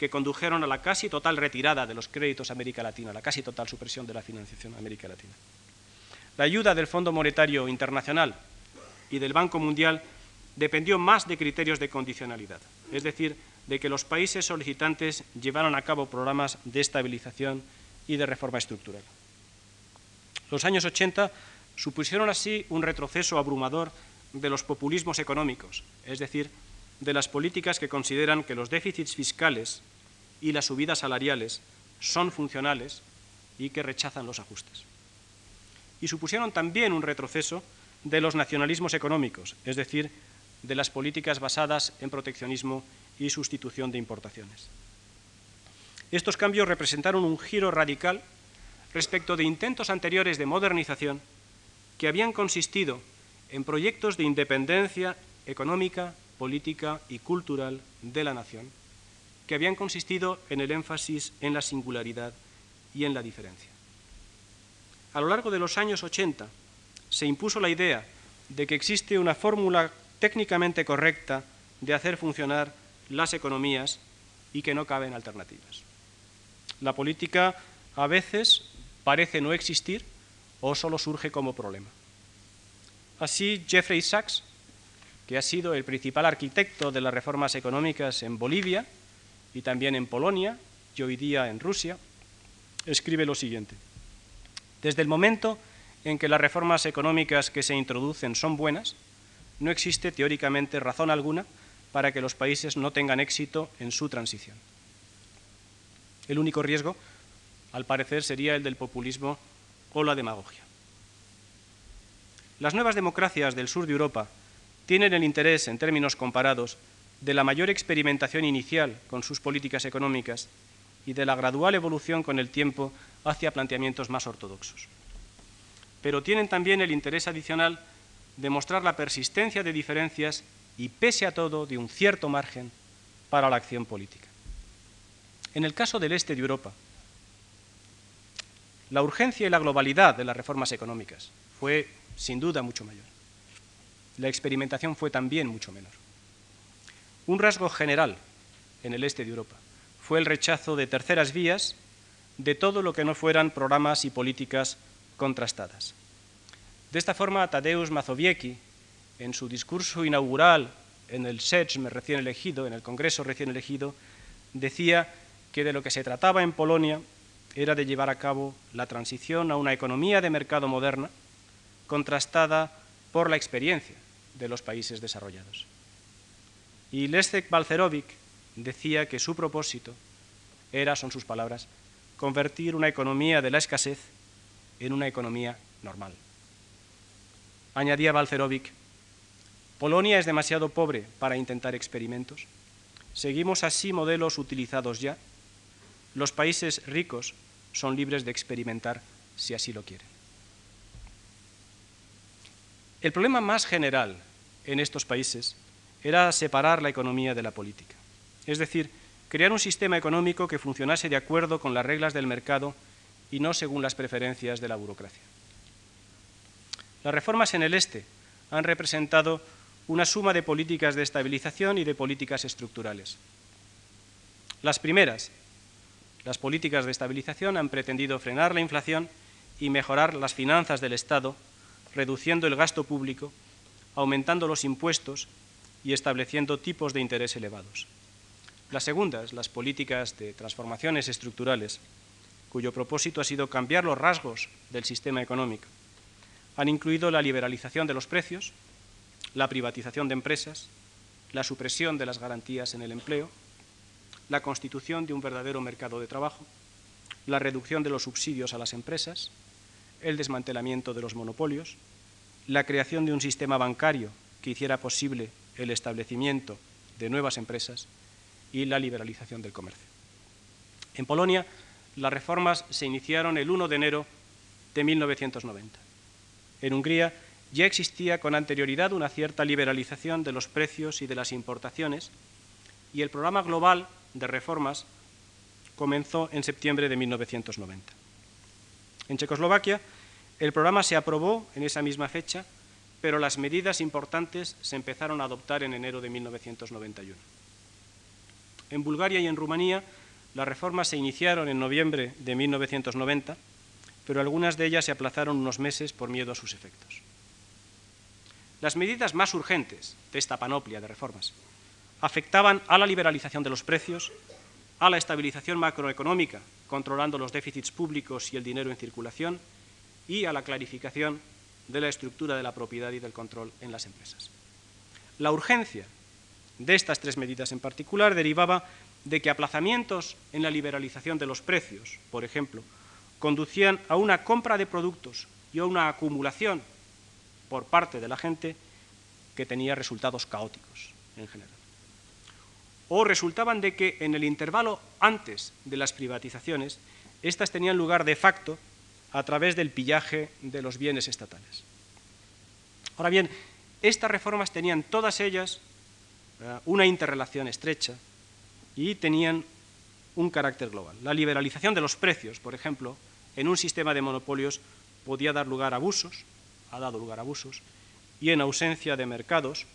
que condujeron a la casi total retirada de los créditos a América Latina, la casi total supresión de la financiación a América Latina. La ayuda del Fondo Monetario Internacional y del Banco Mundial dependió más de criterios de condicionalidad, es decir, de que los países solicitantes llevaran a cabo programas de estabilización y de reforma estructural. Los años 80 supusieron así un retroceso abrumador de los populismos económicos, es decir, de las políticas que consideran que los déficits fiscales y las subidas salariales son funcionales y que rechazan los ajustes. Y supusieron también un retroceso de los nacionalismos económicos, es decir, de las políticas basadas en proteccionismo y sustitución de importaciones. Estos cambios representaron un giro radical respecto de intentos anteriores de modernización que habían consistido en proyectos de independencia económica, política y cultural de la nación, que habían consistido en el énfasis en la singularidad y en la diferencia. A lo largo de los años 80 se impuso la idea de que existe una fórmula técnicamente correcta de hacer funcionar las economías y que no caben alternativas. La política a veces parece no existir o solo surge como problema. Así, Jeffrey Sachs, que ha sido el principal arquitecto de las reformas económicas en Bolivia y también en Polonia y hoy día en Rusia, escribe lo siguiente. Desde el momento en que las reformas económicas que se introducen son buenas, no existe teóricamente razón alguna para que los países no tengan éxito en su transición. El único riesgo, al parecer, sería el del populismo o la demagogia. Las nuevas democracias del sur de Europa tienen el interés, en términos comparados, de la mayor experimentación inicial con sus políticas económicas y de la gradual evolución con el tiempo hacia planteamientos más ortodoxos. Pero tienen también el interés adicional de mostrar la persistencia de diferencias y, pese a todo, de un cierto margen para la acción política. En el caso del este de Europa, la urgencia y la globalidad de las reformas económicas fue, sin duda, mucho mayor. La experimentación fue también mucho menor. Un rasgo general en el este de Europa fue el rechazo de terceras vías de todo lo que no fueran programas y políticas contrastadas. De esta forma, Tadeusz Mazowiecki, en su discurso inaugural en el SECM recién elegido, en el Congreso recién elegido, decía que de lo que se trataba en Polonia era de llevar a cabo la transición a una economía de mercado moderna, contrastada por la experiencia de los países desarrollados. Y Leszek Balcerowicz decía que su propósito era, son sus palabras, convertir una economía de la escasez en una economía normal. Añadía Balcerowicz, Polonia es demasiado pobre para intentar experimentos. Seguimos así modelos utilizados ya los países ricos son libres de experimentar si así lo quieren. El problema más general en estos países era separar la economía de la política, es decir, crear un sistema económico que funcionase de acuerdo con las reglas del mercado y no según las preferencias de la burocracia. Las reformas en el este han representado una suma de políticas de estabilización y de políticas estructurales. Las primeras, las políticas de estabilización, han pretendido frenar la inflación y mejorar las finanzas del Estado, reduciendo el gasto público, aumentando los impuestos y estableciendo tipos de interés elevados. Las segundas, las políticas de transformaciones estructurales, cuyo propósito ha sido cambiar los rasgos del sistema económico, han incluido la liberalización de los precios, la privatización de empresas, la supresión de las garantías en el empleo, la constitución de un verdadero mercado de trabajo, la reducción de los subsidios a las empresas, el desmantelamiento de los monopolios, la creación de un sistema bancario que hiciera posible el establecimiento de nuevas empresas y la liberalización del comercio. En Polonia, las reformas se iniciaron el 1 de enero de 1990. En Hungría ya existía con anterioridad una cierta liberalización de los precios y de las importaciones y el programa global de reformas comenzó en septiembre de 1990. En Checoslovaquia, el programa se aprobó en esa misma fecha, pero las medidas importantes se empezaron a adoptar en enero de 1991. En Bulgaria y en Rumanía, las reformas se iniciaron en noviembre de 1990, pero algunas de ellas se aplazaron unos meses por miedo a sus efectos. Las medidas más urgentes de esta panoplia de reformas afectaban a la liberalización de los precios, a la estabilización macroeconómica, controlando los déficits públicos y el dinero en circulación, y a la clarificación de la estructura de la propiedad y del control en las empresas. La urgencia de estas tres medidas en particular derivaba de que aplazamientos en la liberalización de los precios, por ejemplo, conducían a una compra de productos y a una acumulación por parte de la gente que tenía resultados caóticos en general. O resultaban de que en el intervalo antes de las privatizaciones, éstas tenían lugar de facto a través del pillaje de los bienes estatales. Ahora bien, estas reformas tenían todas ellas eh, una interrelación estrecha y tenían un carácter global. La liberalización de los precios, por ejemplo, en un sistema de monopolios podía dar lugar a abusos, ha dado lugar a abusos, y en ausencia de mercados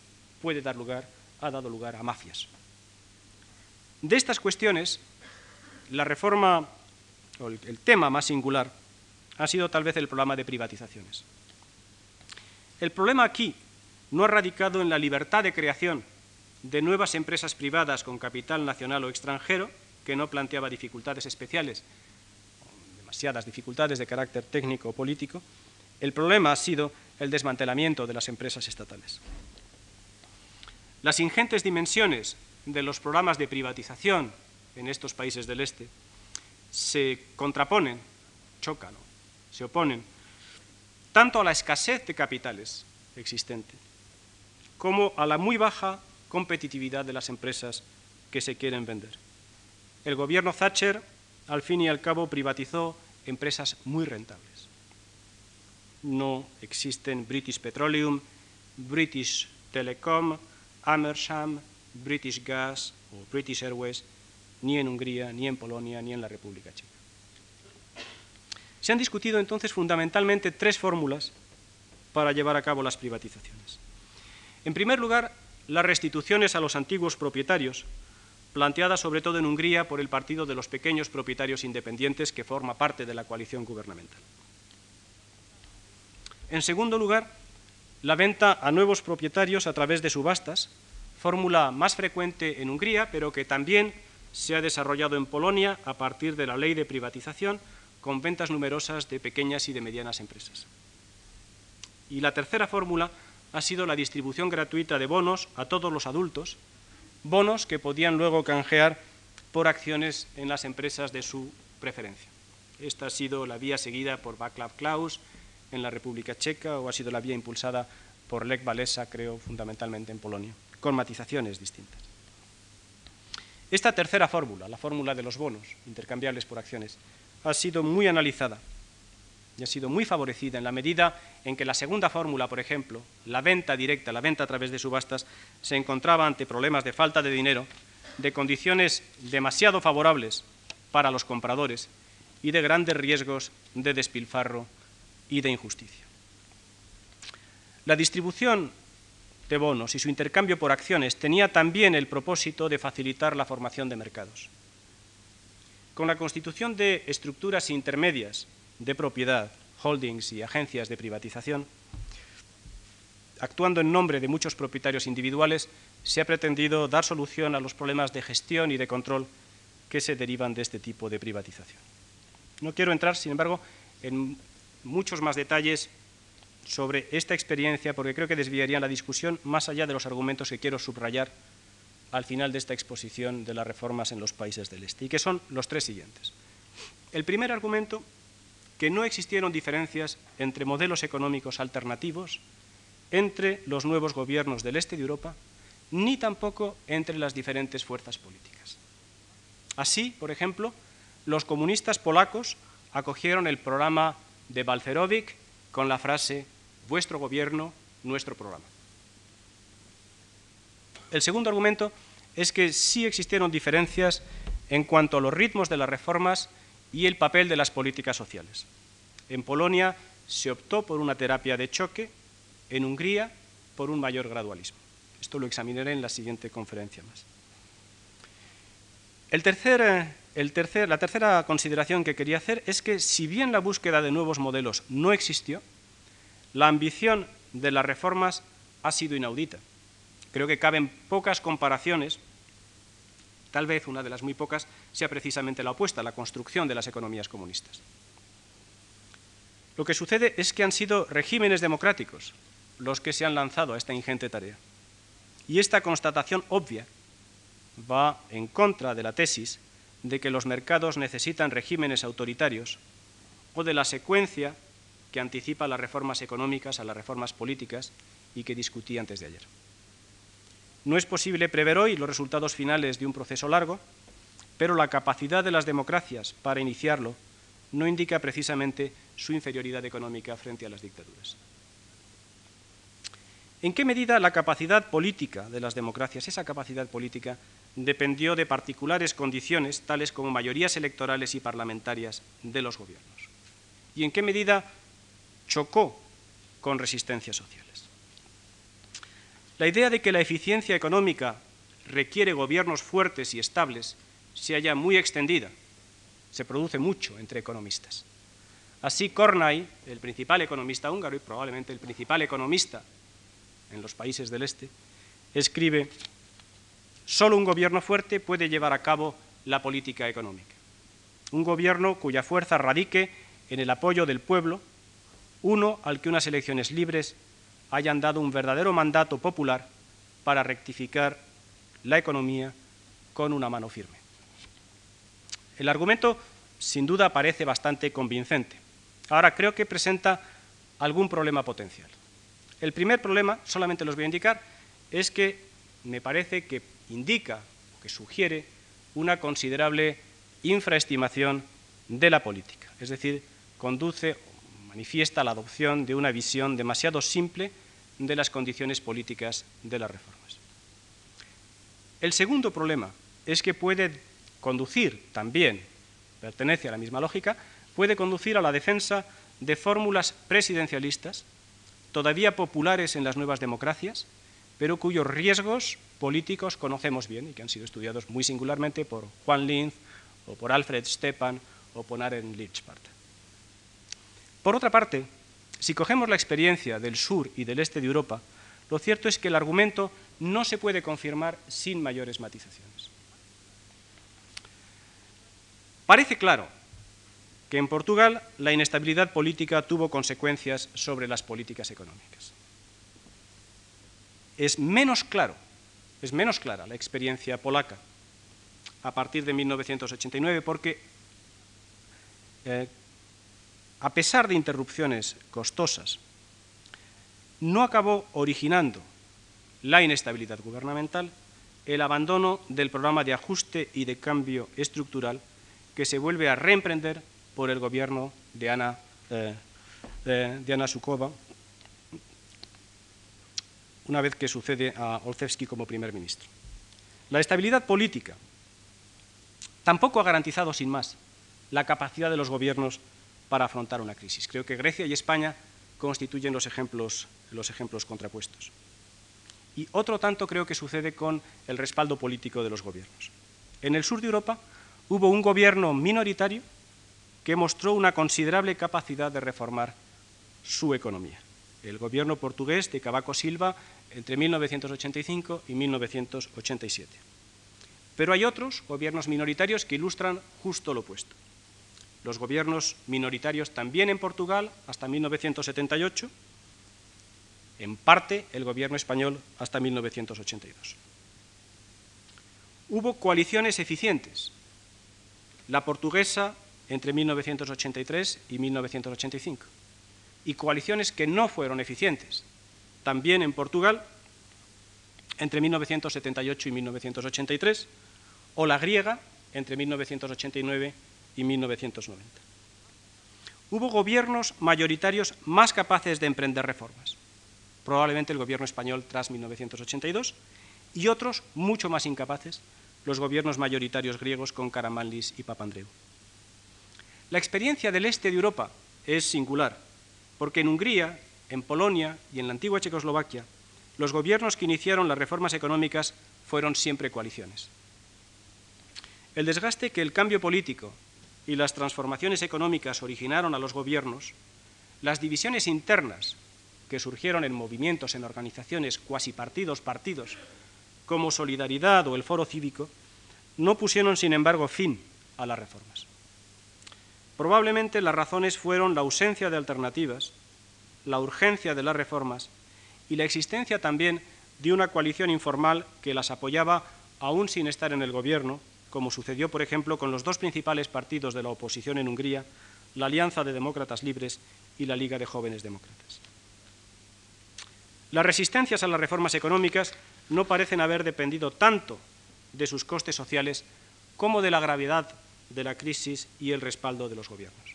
puede dar lugar, ha dado lugar a mafias. De estas cuestiones, la reforma, o el tema más singular, ha sido tal vez el problema de privatizaciones. El problema aquí no ha radicado en la libertad de creación de nuevas empresas privadas con capital nacional o extranjero, que no planteaba dificultades especiales, demasiadas dificultades de carácter técnico o político, el problema ha sido el desmantelamiento de las empresas estatales. Las ingentes dimensiones de los programas de privatización en estos países del este se contraponen, chocan, se oponen tanto a la escasez de capitales existente como a la muy baja competitividad de las empresas que se quieren vender. El gobierno Thatcher, al fin y al cabo, privatizó empresas muy rentables. No existen British Petroleum, British Telecom, Amersham, British Gas o British Airways ni en Hungría, ni en Polonia, ni en la República Checa. Se han discutido entonces fundamentalmente tres fórmulas para llevar a cabo las privatizaciones. En primer lugar, las restituciones a los antiguos propietarios, planteadas sobre todo en Hungría por el Partido de los Pequeños Propietarios Independientes, que forma parte de la coalición gubernamental. En segundo lugar, la venta a nuevos propietarios a través de subastas, fórmula más frecuente en Hungría, pero que también se ha desarrollado en Polonia a partir de la ley de privatización, con ventas numerosas de pequeñas y de medianas empresas. Y la tercera fórmula ha sido la distribución gratuita de bonos a todos los adultos, bonos que podían luego canjear por acciones en las empresas de su preferencia. Esta ha sido la vía seguida por Václav Klaus en la República Checa o ha sido la vía impulsada por Lech Walesa, creo, fundamentalmente en Polonia, con matizaciones distintas. Esta tercera fórmula, la fórmula de los bonos intercambiables por acciones, ha sido muy analizada y ha sido muy favorecida en la medida en que la segunda fórmula, por ejemplo, la venta directa, la venta a través de subastas, se encontraba ante problemas de falta de dinero, de condiciones demasiado favorables para los compradores y de grandes riesgos de despilfarro y de injusticia. La distribución de bonos y su intercambio por acciones tenía también el propósito de facilitar la formación de mercados. Con la constitución de estructuras intermedias de propiedad, holdings y agencias de privatización, actuando en nombre de muchos propietarios individuales, se ha pretendido dar solución a los problemas de gestión y de control que se derivan de este tipo de privatización. No quiero entrar, sin embargo, en muchos más detalles sobre esta experiencia porque creo que desviarían la discusión más allá de los argumentos que quiero subrayar al final de esta exposición de las reformas en los países del Este, y que son los tres siguientes. El primer argumento que no existieron diferencias entre modelos económicos alternativos entre los nuevos gobiernos del este de Europa, ni tampoco entre las diferentes fuerzas políticas. Así, por ejemplo, los comunistas polacos acogieron el programa de Balcerowicz con la frase vuestro gobierno, nuestro programa. El segundo argumento es que sí existieron diferencias en cuanto a los ritmos de las reformas y el papel de las políticas sociales. En Polonia se optó por una terapia de choque, en Hungría por un mayor gradualismo. Esto lo examinaré en la siguiente conferencia más. El tercer, el tercer, la tercera consideración que quería hacer es que si bien la búsqueda de nuevos modelos no existió, la ambición de las reformas ha sido inaudita. Creo que caben pocas comparaciones Tal vez una de las muy pocas sea precisamente la opuesta, la construcción de las economías comunistas. Lo que sucede es que han sido regímenes democráticos los que se han lanzado a esta ingente tarea. Y esta constatación obvia va en contra de la tesis de que los mercados necesitan regímenes autoritarios o de la secuencia que anticipa las reformas económicas a las reformas políticas y que discutí antes de ayer. No es posible prever hoy los resultados finales de un proceso largo, pero la capacidad de las democracias para iniciarlo no indica precisamente su inferioridad económica frente a las dictaduras. ¿En qué medida la capacidad política de las democracias, esa capacidad política, dependió de particulares condiciones, tales como mayorías electorales y parlamentarias de los gobiernos? ¿Y en qué medida chocó con resistencias sociales? La idea de que la eficiencia económica requiere gobiernos fuertes y estables se halla muy extendida. Se produce mucho entre economistas. Así, Kornay, el principal economista húngaro y probablemente el principal economista en los países del Este, escribe, solo un gobierno fuerte puede llevar a cabo la política económica. Un gobierno cuya fuerza radique en el apoyo del pueblo, uno al que unas elecciones libres hayan dado un verdadero mandato popular para rectificar la economía con una mano firme. El argumento, sin duda, parece bastante convincente. Ahora, creo que presenta algún problema potencial. El primer problema, solamente los voy a indicar, es que me parece que indica, que sugiere, una considerable infraestimación de la política. Es decir, conduce manifiesta la adopción de una visión demasiado simple de las condiciones políticas de las reformas. El segundo problema es que puede conducir también, pertenece a la misma lógica, puede conducir a la defensa de fórmulas presidencialistas, todavía populares en las nuevas democracias, pero cuyos riesgos políticos conocemos bien y que han sido estudiados muy singularmente por Juan Linz o por Alfred Stepan o por Aaron Lichbart. Por otra parte, si cogemos la experiencia del sur y del este de Europa, lo cierto es que el argumento no se puede confirmar sin mayores matizaciones. Parece claro que en Portugal la inestabilidad política tuvo consecuencias sobre las políticas económicas. Es menos claro, es menos clara la experiencia polaca a partir de 1989 porque eh, a pesar de interrupciones costosas, no acabó originando la inestabilidad gubernamental el abandono del programa de ajuste y de cambio estructural que se vuelve a reemprender por el gobierno de Ana eh, de, de Sukova, una vez que sucede a Olszewski como primer ministro. La estabilidad política tampoco ha garantizado, sin más, la capacidad de los gobiernos para afrontar una crisis. Creo que Grecia y España constituyen los ejemplos, los ejemplos contrapuestos. Y otro tanto creo que sucede con el respaldo político de los gobiernos. En el sur de Europa hubo un gobierno minoritario que mostró una considerable capacidad de reformar su economía. El gobierno portugués de Cavaco Silva entre 1985 y 1987. Pero hay otros gobiernos minoritarios que ilustran justo lo opuesto. Los gobiernos minoritarios también en Portugal hasta 1978, en parte el gobierno español hasta 1982. Hubo coaliciones eficientes, la portuguesa entre 1983 y 1985, y coaliciones que no fueron eficientes, también en Portugal entre 1978 y 1983, o la griega entre 1989 y 1990. Hubo gobiernos mayoritarios más capaces de emprender reformas, probablemente el gobierno español tras 1982, y otros mucho más incapaces, los gobiernos mayoritarios griegos con Karamanlis y Papandreou. La experiencia del este de Europa es singular, porque en Hungría, en Polonia y en la antigua Checoslovaquia, los gobiernos que iniciaron las reformas económicas fueron siempre coaliciones. El desgaste que el cambio político y las transformaciones económicas originaron a los gobiernos, las divisiones internas que surgieron en movimientos, en organizaciones, cuasi partidos, partidos, como Solidaridad o el Foro Cívico, no pusieron, sin embargo, fin a las reformas. Probablemente las razones fueron la ausencia de alternativas, la urgencia de las reformas y la existencia también de una coalición informal que las apoyaba aún sin estar en el gobierno como sucedió, por ejemplo, con los dos principales partidos de la oposición en Hungría, la Alianza de Demócratas Libres y la Liga de Jóvenes Demócratas. Las resistencias a las reformas económicas no parecen haber dependido tanto de sus costes sociales como de la gravedad de la crisis y el respaldo de los gobiernos.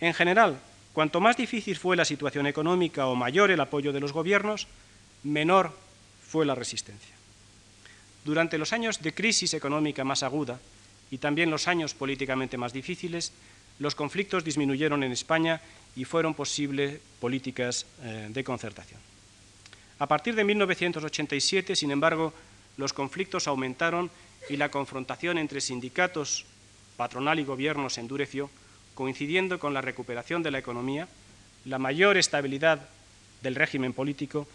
En general, cuanto más difícil fue la situación económica o mayor el apoyo de los gobiernos, menor fue la resistencia. Durante los años de crisis económica más aguda y también los años políticamente más difíciles, los conflictos disminuyeron en España y fueron posibles políticas eh, de concertación. A partir de 1987, sin embargo, los conflictos aumentaron y la confrontación entre sindicatos, patronal y gobierno se endureció, coincidiendo con la recuperación de la economía, la mayor estabilidad del régimen político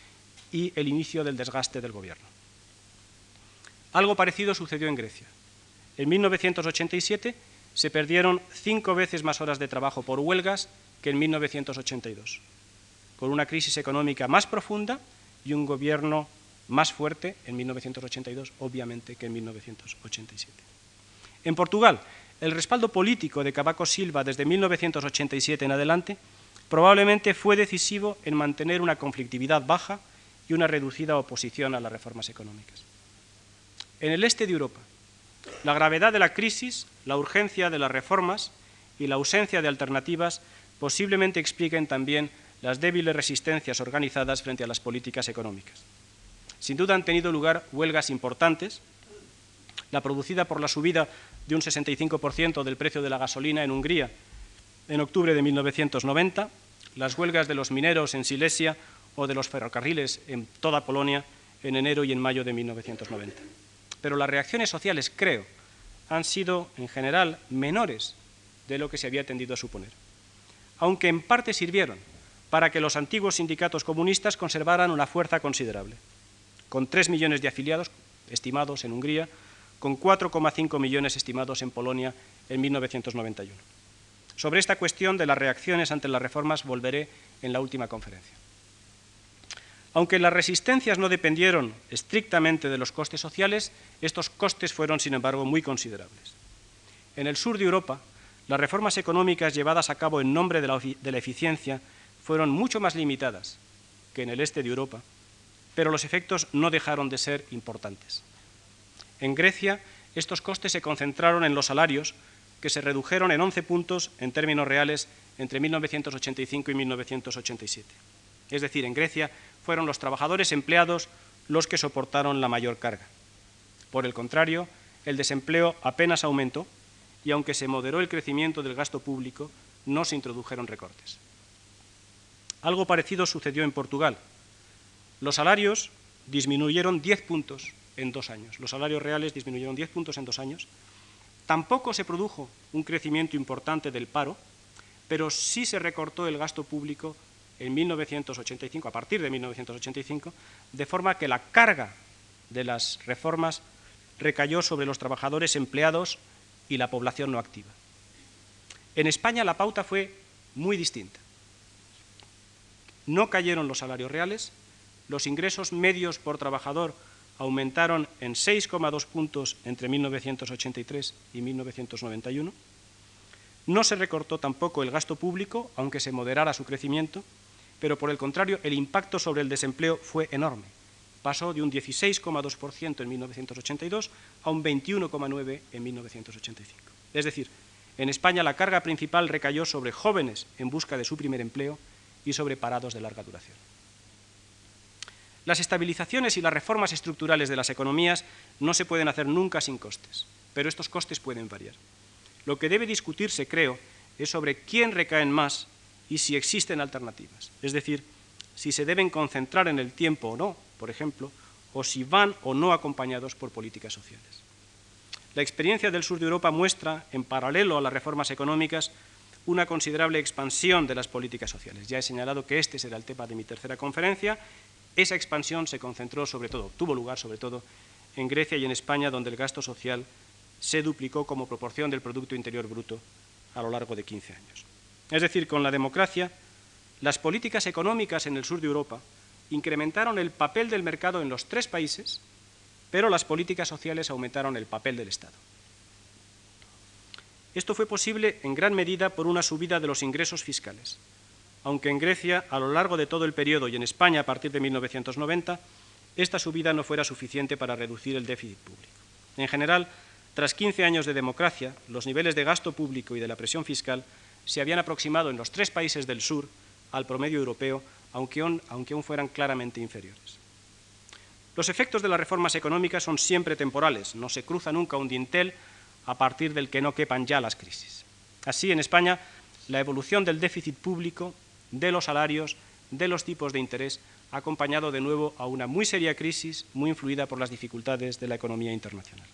y el inicio del desgaste del gobierno. Algo parecido sucedió en Grecia. En 1987 se perdieron cinco veces más horas de trabajo por huelgas que en 1982, con una crisis económica más profunda y un gobierno más fuerte en 1982, obviamente, que en 1987. En Portugal, el respaldo político de Cavaco Silva desde 1987 en adelante probablemente fue decisivo en mantener una conflictividad baja y una reducida oposición a las reformas económicas. En el este de Europa, la gravedad de la crisis, la urgencia de las reformas y la ausencia de alternativas posiblemente expliquen también las débiles resistencias organizadas frente a las políticas económicas. Sin duda han tenido lugar huelgas importantes, la producida por la subida de un 65% del precio de la gasolina en Hungría en octubre de 1990, las huelgas de los mineros en Silesia o de los ferrocarriles en toda Polonia en enero y en mayo de 1990 pero las reacciones sociales, creo, han sido en general menores de lo que se había tendido a suponer, aunque en parte sirvieron para que los antiguos sindicatos comunistas conservaran una fuerza considerable, con 3 millones de afiliados estimados en Hungría, con 4,5 millones estimados en Polonia en 1991. Sobre esta cuestión de las reacciones ante las reformas volveré en la última conferencia. Aunque las resistencias no dependieron estrictamente de los costes sociales, estos costes fueron, sin embargo, muy considerables. En el sur de Europa, las reformas económicas llevadas a cabo en nombre de la, eficiencia fueron mucho más limitadas que en el este de Europa, pero los efectos no dejaron de ser importantes. En Grecia, estos costes se concentraron en los salarios, que se redujeron en 11 puntos en términos reales entre 1985 y 1987. Es decir, en Grecia fueron los trabajadores empleados los que soportaron la mayor carga. Por el contrario, el desempleo apenas aumentó y aunque se moderó el crecimiento del gasto público, no se introdujeron recortes. Algo parecido sucedió en Portugal. Los salarios disminuyeron 10 puntos en dos años. Los salarios reales disminuyeron 10 puntos en dos años. Tampoco se produjo un crecimiento importante del paro, pero sí se recortó el gasto público en 1985, a partir de 1985, de forma que la carga de las reformas recayó sobre los trabajadores empleados y la población no activa. En España la pauta fue muy distinta. No cayeron los salarios reales, los ingresos medios por trabajador aumentaron en 6,2 puntos entre 1983 y 1991. No se recortó tampoco el gasto público, aunque se moderara su crecimiento, pero por el contrario el impacto sobre el desempleo fue enorme. Pasó de un 16,2% en 1982 a un 21,9% en 1985. Es decir, en España la carga principal recayó sobre jóvenes en busca de su primer empleo y sobre parados de larga duración. Las estabilizaciones y las reformas estructurales de las economías no se pueden hacer nunca sin costes, pero estos costes pueden variar. Lo que debe discutirse, creo, es sobre quién recaen más y si existen alternativas, es decir, si se deben concentrar en el tiempo o no, por ejemplo, o si van o no acompañados por políticas sociales. La experiencia del sur de Europa muestra, en paralelo a las reformas económicas, una considerable expansión de las políticas sociales. Ya he señalado que este será el tema de mi tercera conferencia esa expansión se concentró sobre todo, tuvo lugar sobre todo en Grecia y en España, donde el gasto social se duplicó como proporción del Producto Interior Bruto a lo largo de 15 años. Es decir, con la democracia, las políticas económicas en el sur de Europa incrementaron el papel del mercado en los tres países, pero las políticas sociales aumentaron el papel del Estado. Esto fue posible en gran medida por una subida de los ingresos fiscales, aunque en Grecia, a lo largo de todo el periodo, y en España a partir de 1990, esta subida no fuera suficiente para reducir el déficit público. En general, tras 15 años de democracia, los niveles de gasto público y de la presión fiscal se habían aproximado en los tres países del sur al promedio europeo, aunque aún, fueran claramente inferiores. Los efectos de las reformas económicas son siempre temporales, no se cruza nunca un dintel a partir del que no quepan ya las crisis. Así, en España, la evolución del déficit público de los salarios, de los tipos de interés, ha acompañado de nuevo a una muy seria crisis, muy influida por las dificultades de la economía internacional.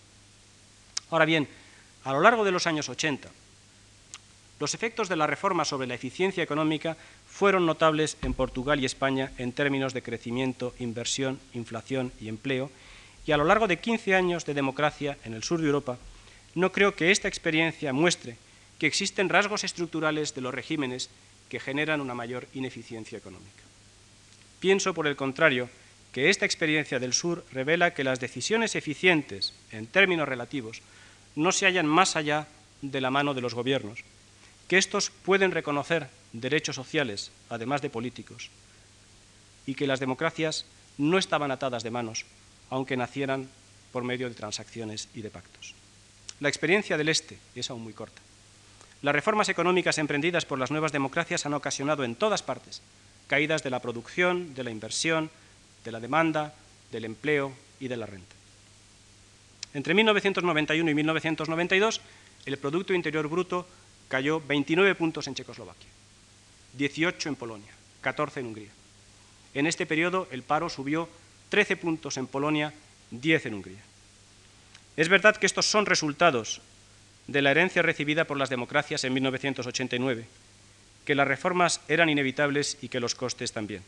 Ahora bien, a lo largo de los años 80, los efectos de la reforma sobre la eficiencia económica fueron notables en Portugal y España en términos de crecimiento, inversión, inflación y empleo, y a lo largo de 15 años de democracia en el sur de Europa, no creo que esta experiencia muestre que existen rasgos estructurales de los regímenes que generan una mayor ineficiencia económica. Pienso, por el contrario, que esta experiencia del sur revela que las decisiones eficientes, en términos relativos, no se hallan más allá de la mano de los gobiernos, que estos pueden reconocer derechos sociales, además de políticos, y que las democracias no estaban atadas de manos, aunque nacieran por medio de transacciones y de pactos. La experiencia del Este es aún muy corta. Las reformas económicas emprendidas por las nuevas democracias han ocasionado en todas partes caídas de la producción, de la inversión, de la demanda, del empleo y de la renta. Entre 1991 y 1992, el Producto Interior Bruto cayó 29 puntos en Checoslovaquia, 18 en Polonia, 14 en Hungría. En este periodo, el paro subió 13 puntos en Polonia, 10 en Hungría. Es verdad que estos son resultados de la herencia recibida por las democracias en 1989, que las reformas eran inevitables y que los costes también.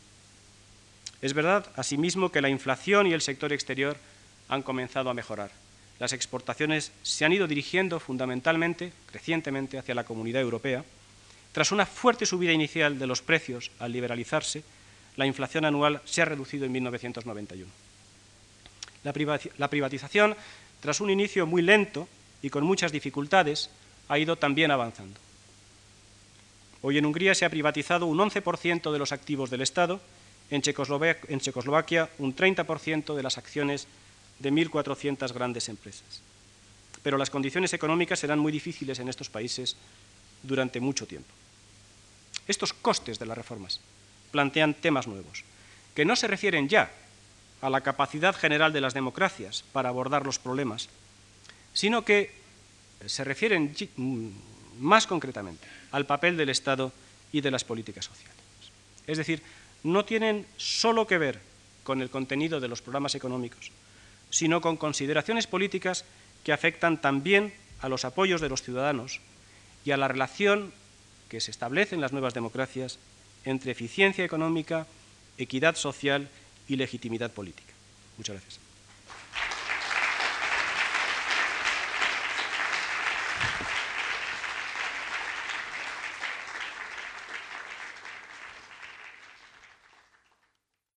Es verdad, asimismo, que la inflación y el sector exterior han comenzado a mejorar. Las exportaciones se han ido dirigiendo fundamentalmente, crecientemente, hacia la comunidad europea. Tras una fuerte subida inicial de los precios al liberalizarse, la inflación anual se ha reducido en 1991. La privatización, tras un inicio muy lento, y con muchas dificultades, ha ido también avanzando. Hoy en Hungría se ha privatizado un 11% de los activos del Estado, en Checoslovaquia, un 30% de las acciones de 1.400 grandes empresas. Pero las condiciones económicas serán muy difíciles en estos países durante mucho tiempo. estos costes de las reformas plantean temas nuevos, que no se refieren ya a la capacidad general de las democracias para abordar los problemas, sino que se refieren mm, más concretamente al papel del Estado y de las políticas sociales. Es decir, no tienen solo que ver con el contenido de los programas económicos, sino con consideraciones políticas que afectan también a los apoyos de los ciudadanos y a la relación que se establece en las nuevas democracias entre eficiencia económica, equidad social y legitimidad política. Muchas gracias.